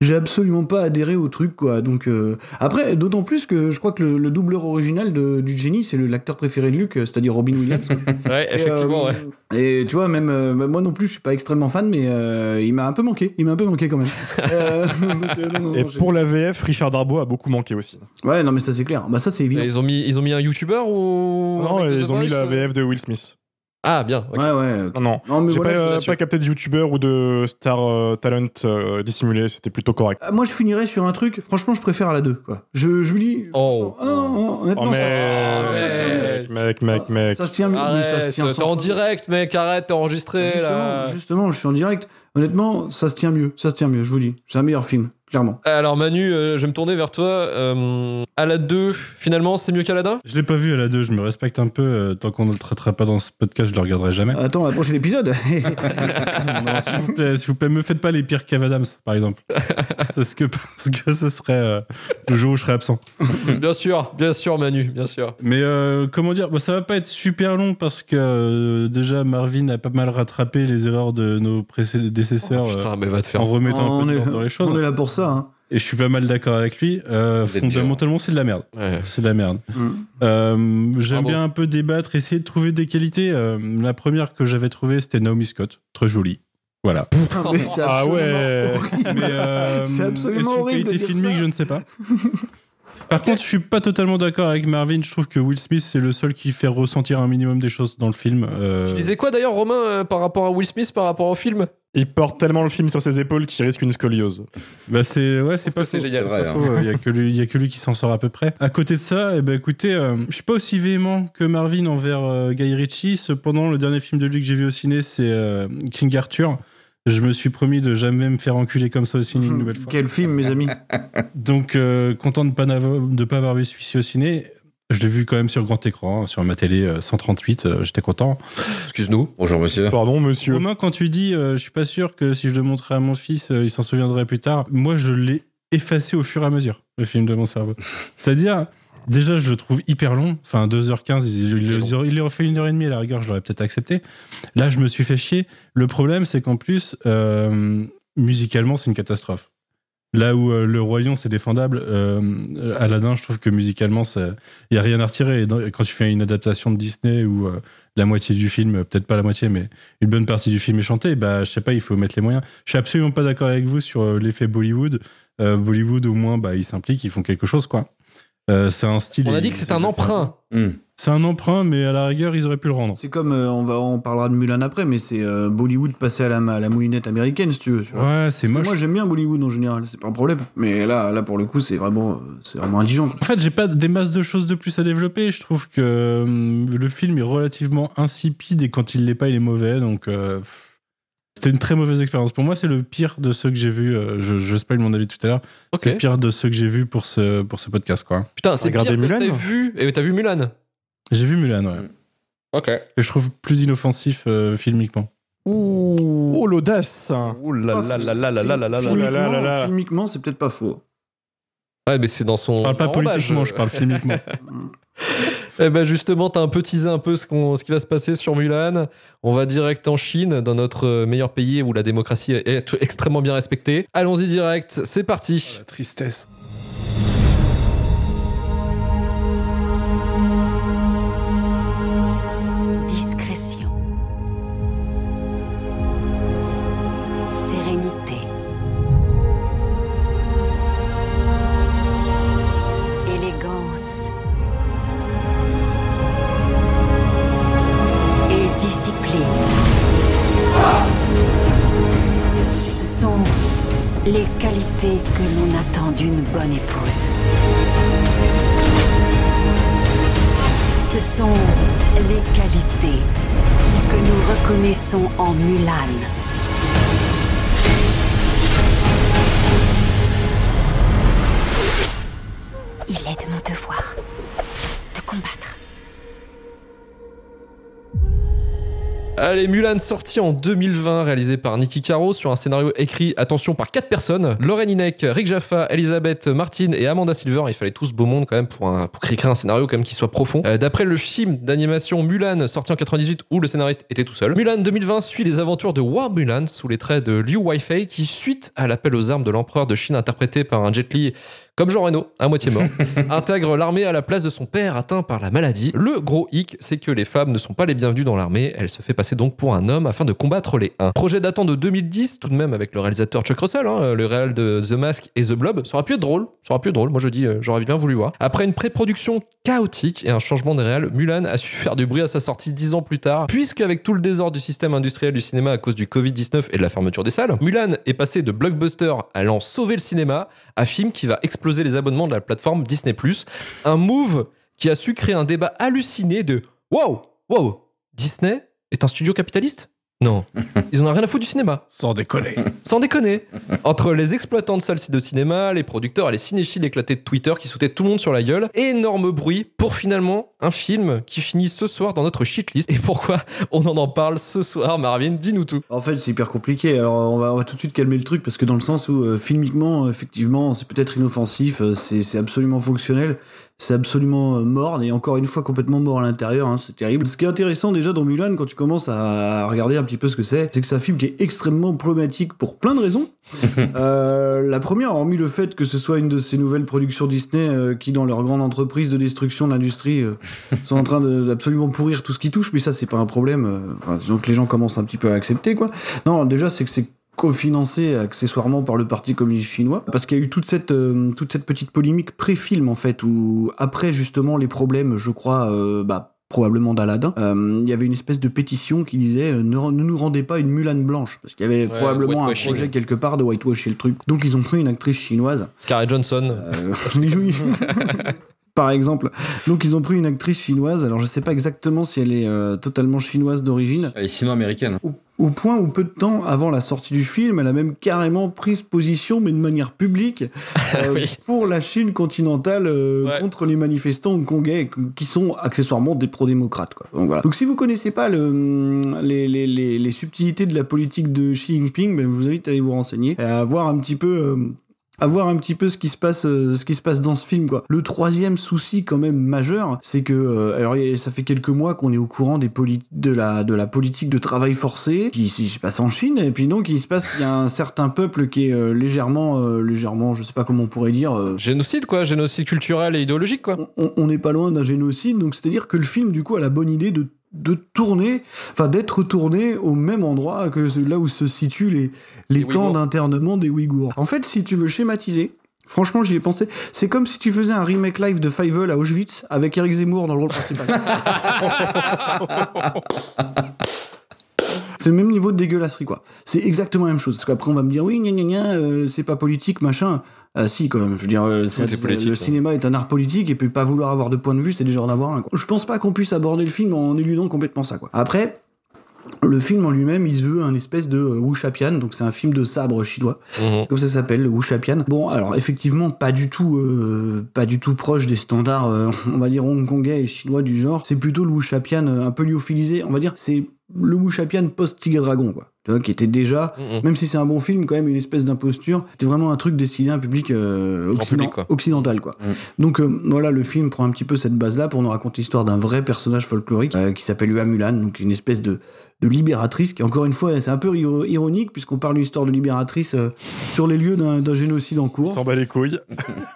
j'ai absolument pas adhéré au truc, quoi. Donc, euh, après, d'autant plus que je crois que le, le doubleur original de- du génie, c'est l'acteur préféré de Luke, c'est-à-dire Robin Williams. (laughs) Ouais, Et, effectivement, euh, ouais. Et tu vois, même euh, bah, moi non plus, je suis pas extrêmement fan, mais euh, il m'a un peu manqué. Il m'a un peu manqué quand même. (laughs) (laughs) Donc, non, non, Et pour la VF, Richard Darbois a beaucoup manqué aussi. Ouais, non, mais ça c'est clair. Bah ça c'est évident. Ils ont mis, ils ont mis un YouTuber ou. Non, de ils The ont mis la VF de Will Smith. Ah, bien. ok. Ouais, ouais. Non, non. Non, mais J'ai voilà, pas, je euh, pas capté de youtubeurs ou de star euh, talent euh, dissimulés, c'était plutôt correct. Ah, Moi, je finirais sur un truc, franchement, je préfère à la 2. Quoi. Je, je vous dis. Oh. Ah non, non, honnêtement, Oh, ça, mais... ça se tient. mec, mec, mec, mec. Ça se tient, oui, ça se Arrête, tient t'es en direct, mec, arrête, t'es enregistré Justement, là. justement, je suis en direct. Honnêtement, ça se tient mieux. Ça se tient mieux, je vous dis. C'est un meilleur film, clairement. Alors Manu, euh, je vais me tourner vers toi. Euh, à la 2, finalement, c'est mieux qu'Aladin? Je l'ai pas vu à la 2, je me respecte un peu. euh, tant qu'on ne le traitera pas dans ce podcast, je le regarderai jamais. Attends, le prochain épisode. (laughs) (laughs) S'il vous plaît, s'il vous plaît, me faites pas les pires Kev Adams, par exemple. (laughs) C'est ce que, parce que ce serait euh, le jour où je serais absent. Bien sûr, bien sûr, Manu, bien sûr. Mais euh, comment dire, bon, ça va pas être super long parce que euh, déjà Marvin a pas mal rattrapé les erreurs de nos prédécesseurs Oh, putain, mais va te faire. en remettant un peu est, dans les choses. on est là pour ça. Hein. Et je suis pas mal d'accord avec lui. Euh, fondamentalement, c'est de la merde. Ouais. C'est de la merde. Mm. Euh, J'aime bien un peu débattre, essayer de trouver des qualités. Euh, la première que j'avais trouvée, c'était Naomi Scott, très jolie. Voilà. (laughs) Putain, mais c'est Ah ouais. euh, C'est absolument horrible de qualité dire filmique, ça. je ne sais pas. (laughs) Par contre, je suis pas totalement d'accord avec Marvin. Je trouve que Will Smith, c'est le seul qui fait ressentir un minimum des choses dans le film. Euh, Tu disais quoi d'ailleurs, Romain, euh, par rapport à Will Smith, par rapport au film? Il porte tellement le film sur ses épaules qu'il risque une scoliose. Bah c'est ouais, c'est pas faux. génial. C'est vrai, pas hein. faux. Il y a que lui, il y a que lui qui s'en sort à peu près. À côté de ça, eh ben écoutez, euh, je suis pas aussi véhément que Marvin envers euh, Guy Ritchie. Cependant, le dernier film de lui que j'ai vu au ciné, c'est euh, King Arthur. Je me suis promis de jamais me faire enculer comme ça au ciné une nouvelle (laughs) fois. Quel film, mes amis. (laughs) Donc, euh, content de pas n'avoir- de pas avoir vu celui-ci au ciné. Je l'ai vu quand même sur grand écran, hein, sur ma télé euh, 138. euh, J'étais content. Excuse-nous. Bonjour monsieur. Pardon, monsieur. Romain, quand tu dis, euh, je suis pas sûr que si je le montrais à mon fils, euh, il s'en souviendrait plus tard. Moi, je l'ai effacé au fur et à mesure, le film de mon cerveau. (laughs) C'est-à-dire, déjà, je le trouve hyper long. Enfin, 2h15, il, aurait fait une heure et demie à la rigueur, je l'aurais peut-être accepté. Là, je me suis fait chier. Le problème, c'est qu'en plus, euh, musicalement, c'est une catastrophe. Là où euh, Le Roi Lion, c'est défendable, euh, Aladdin, je trouve que musicalement, il n'y a rien à retirer. Et dans- quand tu fais une adaptation de Disney où la moitié du film, peut-être pas la moitié, mais une bonne partie du film est chantée, bah, je sais pas, il faut mettre les moyens. Je suis absolument pas d'accord avec vous sur l'effet Bollywood. Bollywood, au moins, bah, ils s'impliquent, ils font quelque chose, quoi. Euh, c'est un style. On a dit que c'est un emprunt. Hmm. C'est un emprunt, mais à la rigueur, ils auraient pu le rendre. C'est comme, euh, on, va, on parlera de Mulan après, mais c'est euh, Bollywood passé à la, à la moulinette américaine, si tu veux. tu vois. Ouais, c'est moche. Moi, j'aime bien Bollywood en général, c'est pas un problème. Mais là, là pour le coup, c'est vraiment, euh, c'est vraiment indigent. quoi. En fait, j'ai pas des masses de choses de plus à développer. Je trouve que le film est relativement insipide et quand il l'est pas, il est mauvais. Donc, euh, c'était une très mauvaise expérience. Pour moi, c'est le pire de ceux que j'ai vus. euh, je, je spoil mon avis tout à l'heure. C'est le pire de ceux que j'ai vus pour ce, pour ce podcast, quoi. Putain, c'est pire que Mulan t'as vu. Et t'as vu Mulan J'ai vu Mulan, ouais. Ok. Et je trouve plus inoffensif euh, filmiquement. Ouh, oh, l'audace. Ouh là là là là là là là là là. Ouh là là là Filmiquement- là. Filmiquement, c'est peut-être pas faux. Ouais, mais c'est dans son. Je parle pas politiquement, je parle filmiquement. (laughs) Eh ben justement, t'as un peu teasé un peu ce, qui va se passer sur Mulan. On va direct en Chine, dans notre euh, meilleur pays où la démocratie est extrêmement bien respectée. Allons-y direct, c'est parti. La tristesse. Bonne épouse. Ce sont les qualités que nous reconnaissons en Mulan. Allez, Mulan sorti en 2020, réalisé par Nicky Caro sur un scénario écrit, attention, par quatre personnes. Lauren Hinek, Rick Jaffa, Elisabeth Martin et Amanda Silver. Il fallait tous beau monde quand même pour, un- pour écrire un scénario quand même qui soit profond. Euh, D'après le film d'animation Mulan sorti en 98 où le scénariste était tout seul. Mulan 2020 suit les aventures de War Mulan sous les traits de Liu Weifei qui, suite à l'appel aux armes de l'empereur de Chine interprété par un Jet Li comme Jean Reno, à moitié mort, (laughs) intègre l'armée à la place de son père atteint par la maladie. Le gros hic, c'est que les femmes ne sont pas les bienvenues dans l'armée, elle se fait passer donc pour un homme afin de combattre les uns. Projet datant de 2010, tout de même avec le réalisateur Chuck Russell, hein, le réal de The Mask et The Blob, ça aurait pu être drôle, ça aurait pu être drôle, moi je dis, euh, j'aurais bien voulu voir. Après une pré-production chaotique et un changement de réal, Mulan a su (laughs) faire du bruit à sa sortie dix ans plus tard, puisque avec tout le désordre du système industriel du cinéma à cause du Covid-19 et de la fermeture des salles, Mulan est passé de blockbuster allant sauver le cinéma à film qui va exploser les abonnements de la plateforme Disney+. Un move qui a su créer un débat halluciné de « Wow Wow Disney est un studio capitaliste? Non, (laughs) ils en ont rien à foutre du cinéma. Sans déconner. Sans déconner. Entre les exploitants de salles de cinéma, les producteurs et les cinéphiles éclatés de Twitter qui sautaient tout le monde sur la gueule, énorme bruit pour finalement un film qui finit ce soir dans notre shitlist. Et pourquoi on en en parle ce soir, Marvin? Dis-nous tout. En fait, c'est hyper compliqué. Alors, on va, on va tout de suite calmer le truc parce que dans le sens où, euh, filmiquement, effectivement, c'est peut-être inoffensif, euh, c'est absolument fonctionnel c'est absolument euh, mort et encore une fois complètement mort à l'intérieur, hein, c'est terrible. Ce qui est intéressant déjà dans Mulan quand tu commences à regarder un petit peu ce que c'est, c'est que c'est un film qui est extrêmement problématique pour plein de raisons. (laughs) euh, la première, hormis le fait que ce soit une de ces nouvelles productions Disney euh, qui, dans leur grande entreprise de destruction de l'industrie, euh, (laughs) sont en train d'absolument pourrir tout ce qui touche, mais ça c'est pas un problème. Enfin, donc les gens commencent un petit peu à accepter quoi. Non, déjà c'est que c'est cofinancé accessoirement par le Parti communiste chinois, parce qu'il y a eu toute cette, euh, toute cette petite polémique pré-film en fait, où après justement les problèmes, je crois, euh, bah, probablement d'Aladin, euh, il y avait une espèce de pétition qui disait euh, ne, ne nous rendez pas une Mulan blanche, parce qu'il y avait Ouais, probablement un projet quelque part de whitewasher le truc. Donc ils ont pris une actrice chinoise. Scarlett Johnson. Euh, (laughs) oui, oui. (laughs) Par exemple. Donc ils ont pris une actrice chinoise, alors je sais pas exactement si elle est euh, totalement chinoise d'origine. Elle est sino-américaine. Au, au point où peu de temps avant la sortie du film, elle a même carrément pris position, mais de manière publique, (laughs) euh, Oui. pour la Chine continentale euh, Ouais. contre les manifestants hongkongais, qui sont accessoirement des pro-démocrates. Quoi. Donc, voilà. Donc si vous connaissez pas le, les, les, les, les subtilités de la politique de Xi Jinping, ben, je vous invite à aller vous renseigner, et à voir un petit peu... euh, à voir un petit peu ce qui se passe euh, ce qui se passe dans ce film quoi. Le troisième souci quand même majeur, c'est que euh, alors ça fait quelques mois qu'on est au courant des de la de la politique de travail forcé qui, qui se passe en Chine et puis donc il se passe qu'il y a un certain peuple qui est euh, légèrement euh, légèrement je sais pas comment on pourrait dire euh, Génocide, quoi. Génocide culturel et idéologique, quoi. on- on n'est pas loin d'un génocide, donc c'est-à-dire que le film, du coup, a la bonne idée de, de tourner, enfin d'être tourné au même endroit que là où se situent les, les, Les camps d'internement des Ouïghours. En fait, si tu veux schématiser, franchement, j'y ai pensé, c'est comme si tu faisais un remake live de Fievel à Auschwitz avec Eric Zemmour dans le rôle principal. (laughs) C'est le même niveau de dégueulasserie, quoi. C'est exactement la même chose. Parce qu'après, on va me dire, oui, gna gna gna, euh, c'est pas politique, machin. Ah si, quand même. Je veux dire, euh, le ouais. cinéma est un art politique et puis pas vouloir avoir de point de vue, c'est déjà en avoir un. Quoi. Je pense pas qu'on puisse aborder le film en éludant complètement ça, quoi. Après, le film en lui-même, il se veut un espèce de euh, wuxia-pian, donc c'est un film de sabre chinois, Mhm. comme ça s'appelle, le. Bon, alors effectivement, pas du tout, euh, pas du tout proche des standards, euh, on va dire hongkongais et chinois du genre. C'est plutôt le wuxia-pian euh, un peu lyophilisé, on va dire. C'est le wuxia-pian post-Tigre Dragon, quoi. Tu vois, qui était déjà, Mhm. même si c'est un bon film, quand même une espèce d'imposture. C'était vraiment un truc destiné à un public, euh, Grand occident- public, quoi. occidental, quoi. Donc euh, voilà, le film prend un petit peu cette base-là pour nous raconter l'histoire d'un vrai personnage folklorique euh, qui s'appelle Hua Mulan, donc une espèce de, de libératrice qui, encore une fois, c'est un peu iro- ironique puisqu'on parle d'une histoire de libératrice euh, sur les lieux d'un génocide en cours. S'en bat les couilles.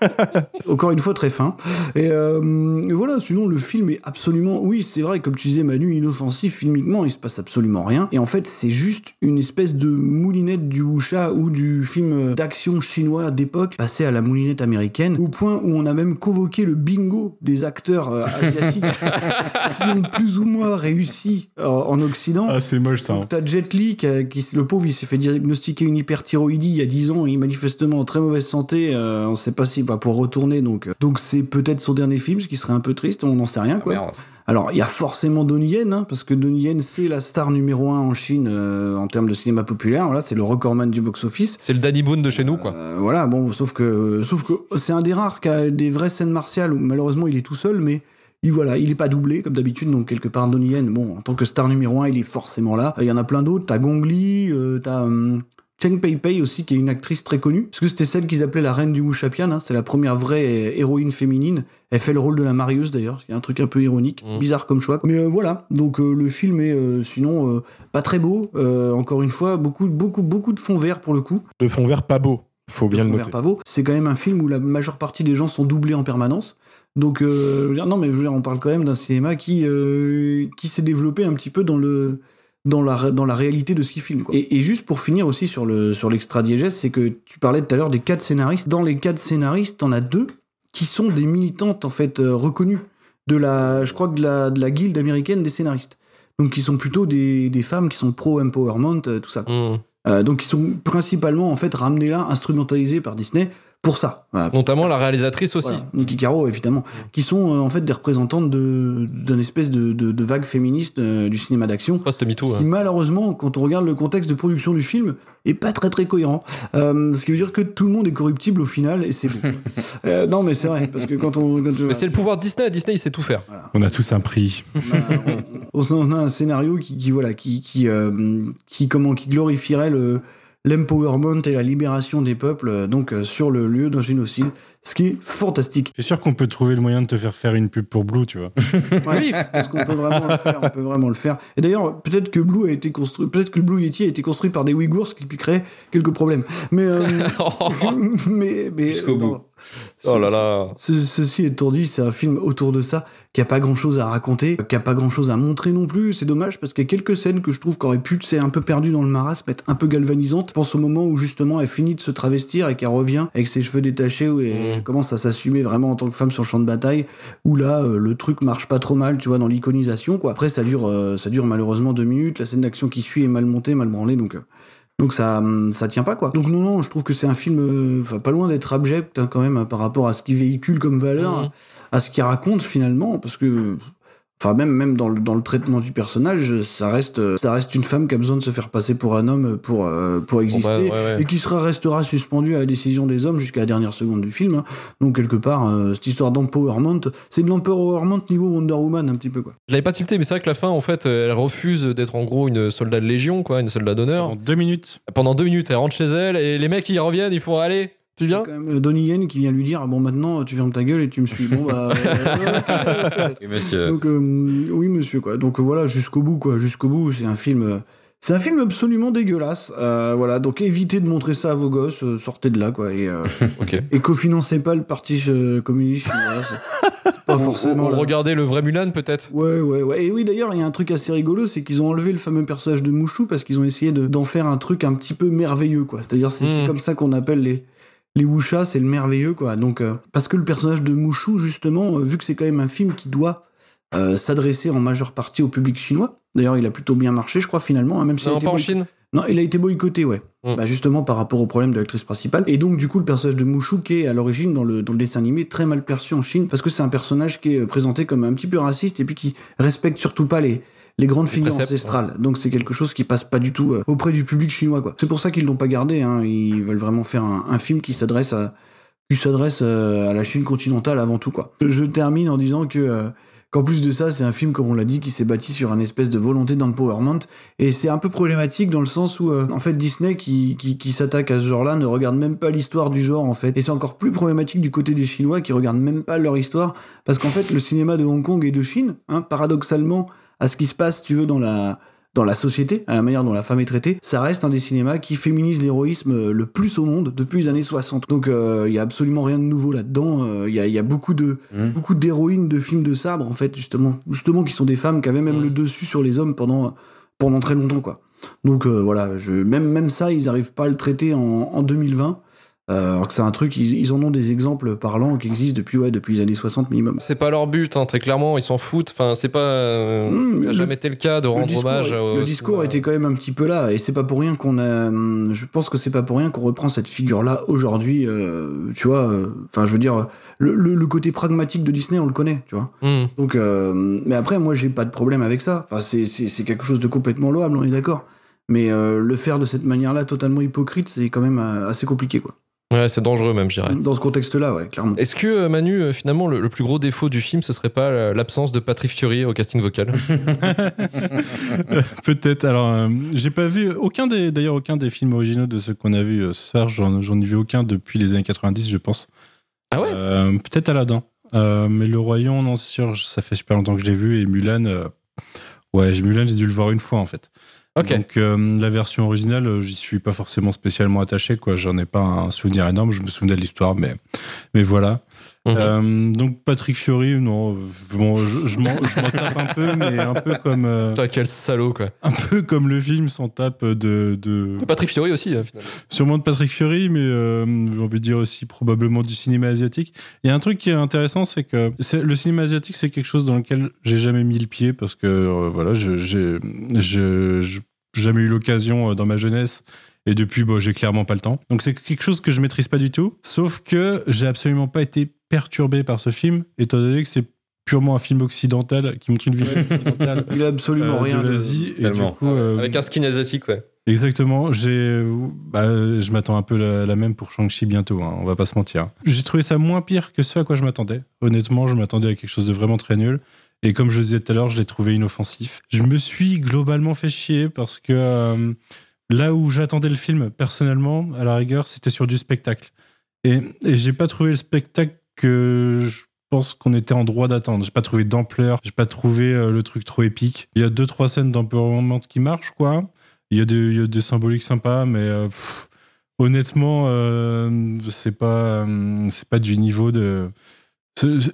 (laughs) Encore une fois, très fin. Et, euh, et voilà, sinon, le film est absolument, oui, c'est vrai, comme tu disais, Manu, inoffensif, filmiquement, il se passe absolument rien. Et en fait, c'est juste une espèce de moulinette du wuxia ou du film d'action chinois d'époque passé à la moulinette américaine, au point où on a même convoqué le bingo des acteurs euh, asiatiques (laughs) qui ont plus ou moins réussi en Occident. Ah, c'est moche ça. hein. T'as Jet Li, qui, a- qui- le pauvre, il s'est fait diagnostiquer une hyperthyroïdie il y a 10 ans, il est manifestement en très mauvaise santé, euh, on sait pas s'il va pouvoir retourner, donc euh, donc c'est peut-être son dernier film, ce qui serait un peu triste, on n'en sait rien, quoi. Merde. Alors, il y a forcément Donnie Yen, hein, parce que Donnie Yen, c'est la star numéro un en Chine euh, en termes de cinéma populaire, voilà, c'est le recordman du box-office. C'est le Danny Boone de chez nous, quoi. Euh, voilà, bon, sauf que, sauf que c'est un des rares qui a des vraies scènes martiales où malheureusement il est tout seul, mais il, voilà, il est pas doublé comme d'habitude, donc quelque part Donnie Yen, bon, en tant que star numéro un, il est forcément là. Il y en a plein d'autres, t'as Gong Li, euh, t'as hum, Cheng Pei Pei aussi, qui est une actrice très connue, parce que c'était celle qu'ils appelaient la reine du wuxia-pian, hein, c'est la première vraie euh, héroïne féminine. Elle fait le rôle de la marieuse d'ailleurs, c'est un truc un peu ironique, Mm. bizarre comme choix. quoi. Mais euh, voilà, donc euh, le film est euh, sinon pas très beau, encore une fois, beaucoup, beaucoup, beaucoup de fond vert pour le coup. De fond vert pas beau. Faut bien le Robert noter. Pavot. C'est quand même un film où la majeure partie des gens sont doublés en permanence. Donc, euh, je veux dire, non, mais je veux dire, on parle quand même d'un cinéma qui, euh, qui s'est développé un petit peu dans, le, dans, la, dans la réalité de ce qu'il filme. quoi. Et, et juste pour finir aussi sur le sur l'extra diégèse, c'est que tu parlais tout à l'heure des quatre scénaristes. Dans les quatre scénaristes, t'en as deux qui sont des militantes en fait euh, reconnues de la, je crois que de la, de la guilde américaine des scénaristes. Donc, qui sont plutôt des, des femmes qui sont pro-empowerment, euh, tout ça. quoi. Euh, donc, ils sont principalement en fait ramenés là, instrumentalisés par Disney pour ça. Voilà. Notamment la réalisatrice aussi. Voilà. Nicky Caro, évidemment, qui sont euh, en fait des représentantes de- d'une espèce de, de, de vague féministe euh, du cinéma d'action. Post MeToo. Ce qui, hein. malheureusement, quand on regarde le contexte de production du film, est pas très très cohérent. Euh, ce qui veut dire que tout le monde est corruptible au final, et c'est. (laughs) Euh, non, mais c'est vrai, parce que quand on. quand- Mais c'est le pouvoir de Disney. Disney, il sait tout faire. On a tous un prix. on, on a un scénario qui, qui, voilà qui qui, euh, qui comment qui glorifierait le l'empowerment et la libération des peuples euh, donc euh, sur le lieu d'un génocide ce qui est fantastique Je suis sûr qu'on peut trouver le moyen de te faire faire une pub pour Blue, tu vois. (laughs) Ouais, Oui. parce qu'on peut vraiment le faire on peut vraiment le faire et d'ailleurs peut-être que Blue a été construit peut-être que le Blue Yeti a été construit par des Ouïghours ce qui lui créerait quelques problèmes mais euh, (laughs) (laughs) mais mais Jusqu'au bout. Oh là là. Ce- ceci étant dit, c'est un film autour de ça qui a pas grand chose à raconter, qui a pas grand chose à montrer non plus. C'est dommage parce qu'il y a quelques scènes que je trouve qu'auraient pu, c'est un peu perdu dans le marasme, être un peu galvanisantes. Je pense au moment où justement elle finit de se travestir et qu'elle revient avec ses cheveux détachés où elle Mhm. commence à s'assumer vraiment en tant que femme sur le champ de bataille. Où là, euh, le truc marche pas trop mal, tu vois, dans l'iconisation. Quoi. Après, ça dure, euh, ça dure malheureusement deux minutes. La scène d'action qui suit est mal montée, mal branlée, donc. euh, donc ça, hum, ça tient pas quoi. Donc non, non, je trouve que c'est un film, euh, enfin pas loin d'être abject hein, quand même hein, par rapport à ce qu'il véhicule comme valeur, Mhm. à ce qu'il raconte finalement, parce que, enfin même même dans le dans le traitement du personnage, ça reste ça reste une femme qui a besoin de se faire passer pour un homme pour euh, pour exister Bon, bah, ouais, ouais. et qui sera restera suspendue à la décision des hommes jusqu'à la dernière seconde du film. hein. Donc quelque part, euh, cette histoire d'empowerment, c'est de l'empowerment niveau Wonder Woman un petit peu quoi. Je l'avais pas tilté, mais c'est vrai que la fin, en fait, elle refuse d'être en gros une soldat de légion, quoi, une soldat d'honneur. En deux minutes. Pendant deux minutes, elle rentre chez elle et les mecs ils reviennent, ils font allez, tu viens Quand même, euh, Donnie Yen qui vient lui dire ah bon maintenant tu fermes ta gueule et tu me suis bon bah euh, (laughs) Oui, monsieur. Donc euh, oui monsieur quoi. Donc voilà jusqu'au bout quoi, jusqu'au bout c'est un film euh, c'est un film absolument dégueulasse. Euh, voilà donc évitez de montrer ça à vos gosses, euh, sortez de là quoi et euh, (laughs) Ok. et cofinancez pas le parti euh, communiste chinois. pas forcément regardez le vrai Mulan peut-être? Ouais, ouais, ouais. Et oui, d'ailleurs, il y a un truc assez rigolo, c'est qu'ils ont enlevé le fameux personnage de Mouchou parce qu'ils ont essayé de- d'en faire un truc un petit peu merveilleux, quoi. C'est-à-dire, c'est c'est Mm. comme ça qu'on appelle les, les Wuxia, c'est le merveilleux, quoi. Donc, euh, parce que le personnage de Mouchou, justement, euh, vu que c'est quand même un film qui doit euh, s'adresser en majeure partie au public chinois, d'ailleurs, il a plutôt bien marché, je crois, finalement, hein, même s'il a Non, en Chine. non, il a été boycotté, ouais. Mm. Bah, justement par rapport au problème de l'actrice principale. Et donc, du coup, le personnage de Mushu, qui est à l'origine dans le, dans le dessin animé très mal perçu en Chine, parce que c'est un personnage qui est présenté comme un petit peu raciste et puis qui respecte surtout pas les, les grandes figures ancestrales. Donc, c'est quelque chose qui passe pas du tout euh, auprès du public chinois, quoi. C'est pour ça qu'ils l'ont pas gardé, hein. Ils veulent vraiment faire un, un film qui s'adresse à, qui s'adresse euh, à la Chine continentale avant tout, quoi. Je termine en disant que, euh, qu'en plus de ça, c'est un film, comme on l'a dit, qui s'est bâti sur un espèce de volonté d'empowerment. Et c'est un peu problématique dans le sens où, euh, en fait, Disney, qui, qui, qui s'attaque à ce genre-là, ne regarde même pas l'histoire du genre, en fait. Et c'est encore plus problématique du côté des Chinois, qui regardent même pas leur histoire. Parce qu'en fait, le cinéma de Hong Kong et de Chine, hein, paradoxalement, à ce qui se passe, si tu veux, dans la dans la société, à la manière dont la femme est traitée, ça reste un des cinémas qui féminise l'héroïsme euh, le plus au monde depuis les années 60. Donc euh, il y a absolument rien de nouveau là-dedans. Euh, Il y, a, il y a beaucoup de Mhm. beaucoup d'héroïnes de films de sabre en fait justement justement qui sont des femmes qui avaient même Mhm. le dessus sur les hommes pendant pendant très longtemps quoi. Donc euh, voilà, je, même même ça ils arrivent pas à le traiter en, en 2020. Euh, alors que c'est un truc, ils, ils en ont des exemples parlants qui existent depuis, ouais, depuis les années 60 minimum. C'est pas leur but, hein, très clairement, ils s'en foutent. Enfin, c'est pas. euh, Mmh, ça le- jamais été le cas de le rendre discours, hommage. au le discours était quand même un petit peu là, et c'est pas pour rien qu'on a. hum, Je pense que c'est pas pour rien qu'on reprend cette figure-là aujourd'hui. euh, tu vois, euh, enfin, je veux dire, le, le- le côté pragmatique de Disney, on le connaît, tu vois. Mmh. Donc, mais après, moi, j'ai pas de problème avec ça. Enfin, c'est- c'est c'est quelque chose de complètement louable, on est d'accord. Mais le faire de cette manière-là, totalement hypocrite, c'est quand même assez compliqué, quoi. Ouais, c'est dangereux même, je dirais. Dans ce contexte-là, ouais, clairement. Est-ce que euh, Manu, euh, finalement, le, le plus gros défaut du film, ce serait pas l'absence de Patrick Fury au casting vocal? (laughs) (laughs) Peut-être. Alors, euh, j'ai pas vu aucun des, d'ailleurs, aucun des films originaux de ceux qu'on a vus euh, ce soir. J'en, j'en ai vu aucun depuis les années 90, je pense. Ah ouais? Euh, Peut-être Aladdin. Euh, mais Le Lion, non, c'est sûr, ça fait super longtemps que je l'ai vu. Et Mulan, euh, ouais, j'ai- Mulan, j'ai dû le voir une fois en fait. Donc euh, la version originale, euh, j'y suis pas forcément spécialement attaché, quoi. J'en ai pas un souvenir énorme. Je me souvenais de l'histoire, mais mais voilà. Mhm. Euh, donc Patrick Fiori, non, je, bon, je, je m'en tape un peu, mais un peu comme euh, Putain, quel salaud, quoi. un peu comme le film s'en tape de, de Patrick Fiori aussi, finalement. sûrement de Patrick Fiori, mais euh, j'ai envie de dire aussi probablement du cinéma asiatique. Il y a un truc qui est intéressant, c'est que le cinéma asiatique, c'est quelque chose dans lequel j'ai jamais mis le pied parce que voilà, je- j'ai je- je- jamais eu l'occasion euh, dans ma jeunesse. Et depuis, bon, j'ai clairement pas le temps. Donc c'est quelque chose que je maîtrise pas du tout. Sauf que j'ai absolument pas été perturbé par ce film, étant donné que c'est purement un film occidental qui montre une vision occidentale Il a absolument euh, rien de de. l'Asie. Et du Tellement. coup, euh, Avec un skin asiatique, ouais. Exactement, j'ai, bah, je m'attends un peu la, la même pour Shang-Chi bientôt, hein, on va pas se mentir. J'ai trouvé ça moins pire que ce à quoi je m'attendais. Honnêtement, je m'attendais à quelque chose de vraiment très nul. Et comme je disais tout à l'heure, je l'ai trouvé inoffensif. Je me suis globalement fait chier parce que euh, là où j'attendais le film, personnellement, à la rigueur, c'était sur du spectacle. Et, et j'ai pas trouvé le spectacle que je pense qu'on était en droit d'attendre. J'ai pas trouvé d'ampleur, j'ai pas trouvé euh, le truc trop épique. Il y a deux, trois scènes d'empowerment qui marchent, quoi. Il y, a des, il y a des symboliques sympas, mais euh, honnêtement, c'est pas, c'est pas du niveau de.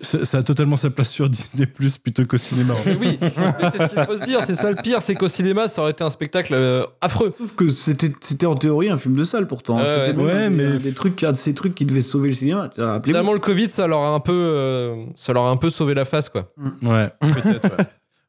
Ça a totalement sa place sur Disney Plus plutôt qu'au cinéma. Mais oui, mais c'est ce qu'il faut se dire, c'est ça le pire, c'est qu'au cinéma, ça aurait été un spectacle euh, affreux. Sauf que c'était c'était en théorie un film de salle pourtant. Ouais, c'était ouais. même Ouais, un des- mais- un des trucs, de ces trucs qui devaient sauver le cinéma. Rappelez-vous. Finalement, le Covid, ça leur a un peu, euh, ça leur a un peu sauvé la face, quoi. Ouais, peut-être. ouais.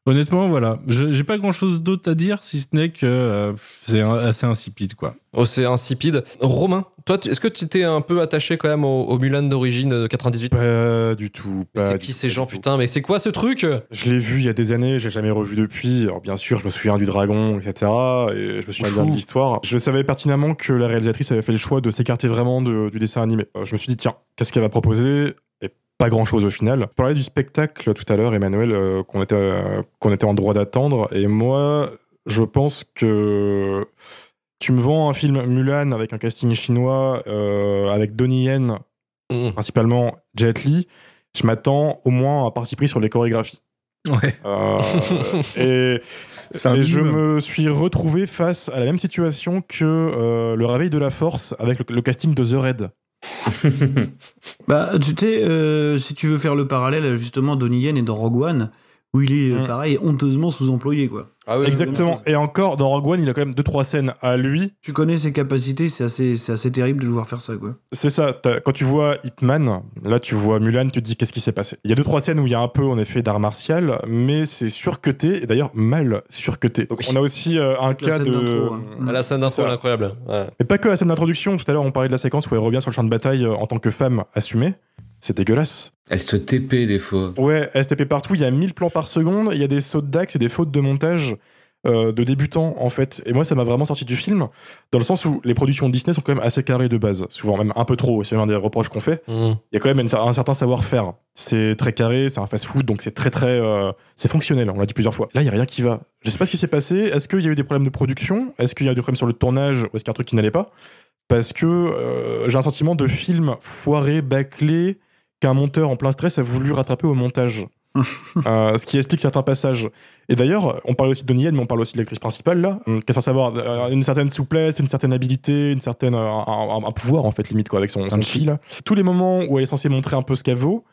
Honnêtement, voilà. Je- J'ai pas grand chose d'autre à dire si ce n'est que euh, c'est assez insipide, quoi. Oh, c'est insipide. Romain, toi, est-ce que tu étais un peu attaché quand même au, au Mulan d'origine de 98 Pas du tout. Pas C'est qui ces gens, putain Mais c'est quoi ce truc? Je l'ai vu il y a des années, j'ai jamais revu depuis. Alors bien sûr, je me souviens du dragon, etc. Et je me souviens bien de l'histoire. Je savais pertinemment que la réalisatrice avait fait le choix de s'écarter vraiment de- du dessin animé. Euh, Je me suis dit, tiens, qu'est-ce qu'elle va proposer? Pas grand-chose au final. Je parlais du spectacle tout à l'heure, Emmanuel, euh, qu'on était, euh, qu'on était en droit d'attendre. Et moi, je pense que tu me vends un film Mulan avec un casting chinois, euh, avec Donnie Yen, Mmh. principalement Jet Li. Je m'attends au moins à un parti pris sur les chorégraphies. Ouais. Euh, (laughs) et je me suis retrouvé face à la même situation que euh, le réveil de la force avec le, le casting de The Red. (laughs) Bah, tu sais, euh, si tu veux faire le parallèle, justement, Donnie Yen est dans Rogue One, où il est, euh, Mm. pareil, honteusement sous-employé, quoi. Ah oui, Exactement. Et encore, dans Rogue One, il a quand même deux trois scènes à lui. Tu connais ses capacités, c'est assez, c'est assez terrible de devoir faire ça, quoi. C'est ça. Quand tu vois Ip Man, là tu vois Mulan, tu te dis qu'est-ce qui s'est passé? Il y a deux trois scènes où il y a un peu en effet d'art martial, mais c'est surcuté et d'ailleurs mal surcuté. Donc Oui. on a aussi euh, un cas de. hein. La scène d'intro, incroyable. Ouais. Mais pas que la scène d'introduction. Tout à l'heure, on parlait de la séquence où elle revient sur le champ de bataille euh, en tant que femme assumée. C'est dégueulasse. Elle se TP des fois. Ouais, STP partout, il y a 1000 plans par seconde, il y a des sautes d'axe et des fautes de montage euh, de débutants en fait. Et moi ça m'a vraiment sorti du film, dans le sens où les productions Disney sont quand même assez carrées de base, souvent même un peu trop, c'est l'un des reproches qu'on fait. Mmh. Il y a quand même une- un certain savoir-faire. C'est très carré, c'est un fast-food, donc c'est très très... euh, c'est fonctionnel, on l'a dit plusieurs fois. Là, il y a rien qui va. Je sais pas ce qui s'est passé, est-ce qu'il y a eu des problèmes de production? Est-ce qu'il y a eu des problèmes sur le tournage? Ou est-ce qu'il y a un truc qui n'allait pas? Parce que euh, j'ai un sentiment de film foiré, bâclé, qu'un monteur en plein stress a voulu rattraper au montage. (laughs) Euh, ce qui explique certains passages. Et d'ailleurs, on parle aussi de Donnie Yen, mais on parle aussi de l'actrice principale, là, qui est censée avoir euh, une certaine souplesse, une certaine habilité, une certaine, euh, un pouvoir, en fait, limite, quoi, avec son, son chi, là. Tous les moments où elle est censée montrer un peu ce qu'elle vaut,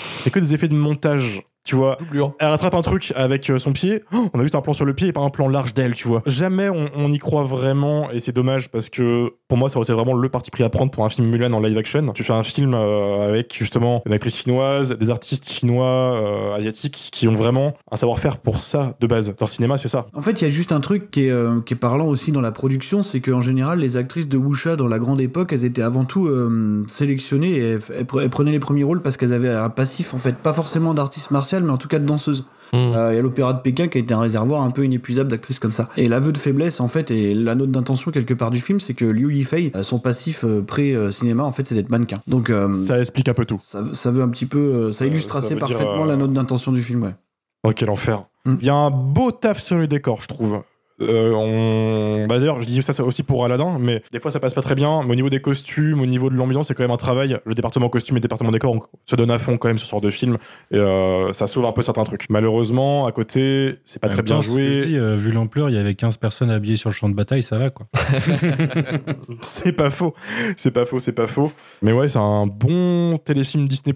c'est que des effets de montage. Tu vois, Doublure. elle rattrape un truc avec euh, son pied. Oh, on a juste un plan sur le pied et pas un plan large d'elle, tu vois. Jamais on, on y croit vraiment et c'est dommage parce que pour moi, ça aurait été vraiment le parti pris à prendre pour un film Mulan en live action. Tu fais un film euh, avec justement une actrice chinoise, des artistes chinois, euh, asiatiques qui ont vraiment un savoir-faire pour ça de base. Leur cinéma, c'est ça. En fait, il y a juste un truc qui est, euh, qui est parlant aussi dans la production, c'est qu'en général, les actrices de Wuxia dans la grande époque, elles étaient avant tout euh, sélectionnées et elles, elles pre- elles prenaient les premiers rôles parce qu'elles avaient un passif, en fait, pas forcément d'artiste martial, mais en tout cas de danseuse. Mmh. Euh, Il y a l'opéra de Pékin qui a été un réservoir un peu inépuisable d'actrices comme ça. Et l'aveu de faiblesse, en fait, et la note d'intention quelque part du film, c'est que Liu Yifei, euh, son passif euh, pré-cinéma, en fait, c'est d'être mannequin. Donc, euh, Ça explique un peu tout. ça, ça veut un petit peu, ça, Ça- illustre ça assez parfaitement euh, la note d'intention du film, ouais. Oh, quel enfer. Mm. Il y a un beau taf sur le décor, je trouve. Euh, on... bah, D'ailleurs, je dis ça c'est aussi pour Aladdin, mais des fois ça passe pas très bien. Mais au niveau des costumes, au niveau de l'ambiance, c'est quand même un travail. Le département costume et le département décor on se donne à fond quand même sur ce genre de film. Et euh, ça sauve un peu certains trucs. Malheureusement, à côté, c'est pas très bien ce que je joué. dis, euh, vu l'ampleur, il y avait 15 personnes habillées sur le champ de bataille, ça va quoi. (laughs) c'est pas faux. C'est pas faux, c'est pas faux. Mais ouais, c'est un bon téléfilm Disney+.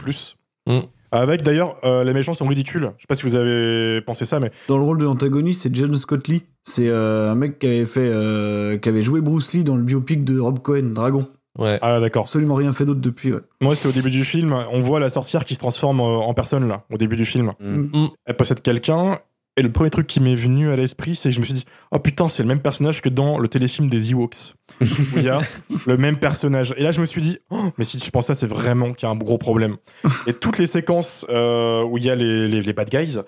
Mm. Avec d'ailleurs, euh, les méchants sont ridicules. Je sais pas si vous avez pensé ça, mais Dans le rôle de l'antagoniste, c'est John Scott Lee. C'est euh, un mec qui avait fait, euh, qui avait joué Bruce Lee dans le biopic de Rob Cohen, Dragon. Ouais. ah d'accord. Absolument rien fait d'autre depuis. Ouais. Moi, c'était au début du film. On voit la sorcière qui se transforme en personne là, au début du film. Mm. Elle possède quelqu'un. Et le premier truc qui m'est venu à l'esprit, c'est que je me suis dit, oh putain, c'est le même personnage que dans le téléfilm des Ewoks. où il y a (laughs) le même personnage. Et là, je me suis dit, oh, mais si je pense ça, c'est vraiment qu'il y a un gros problème. Et toutes les séquences euh, où il y a les, les, les bad guys,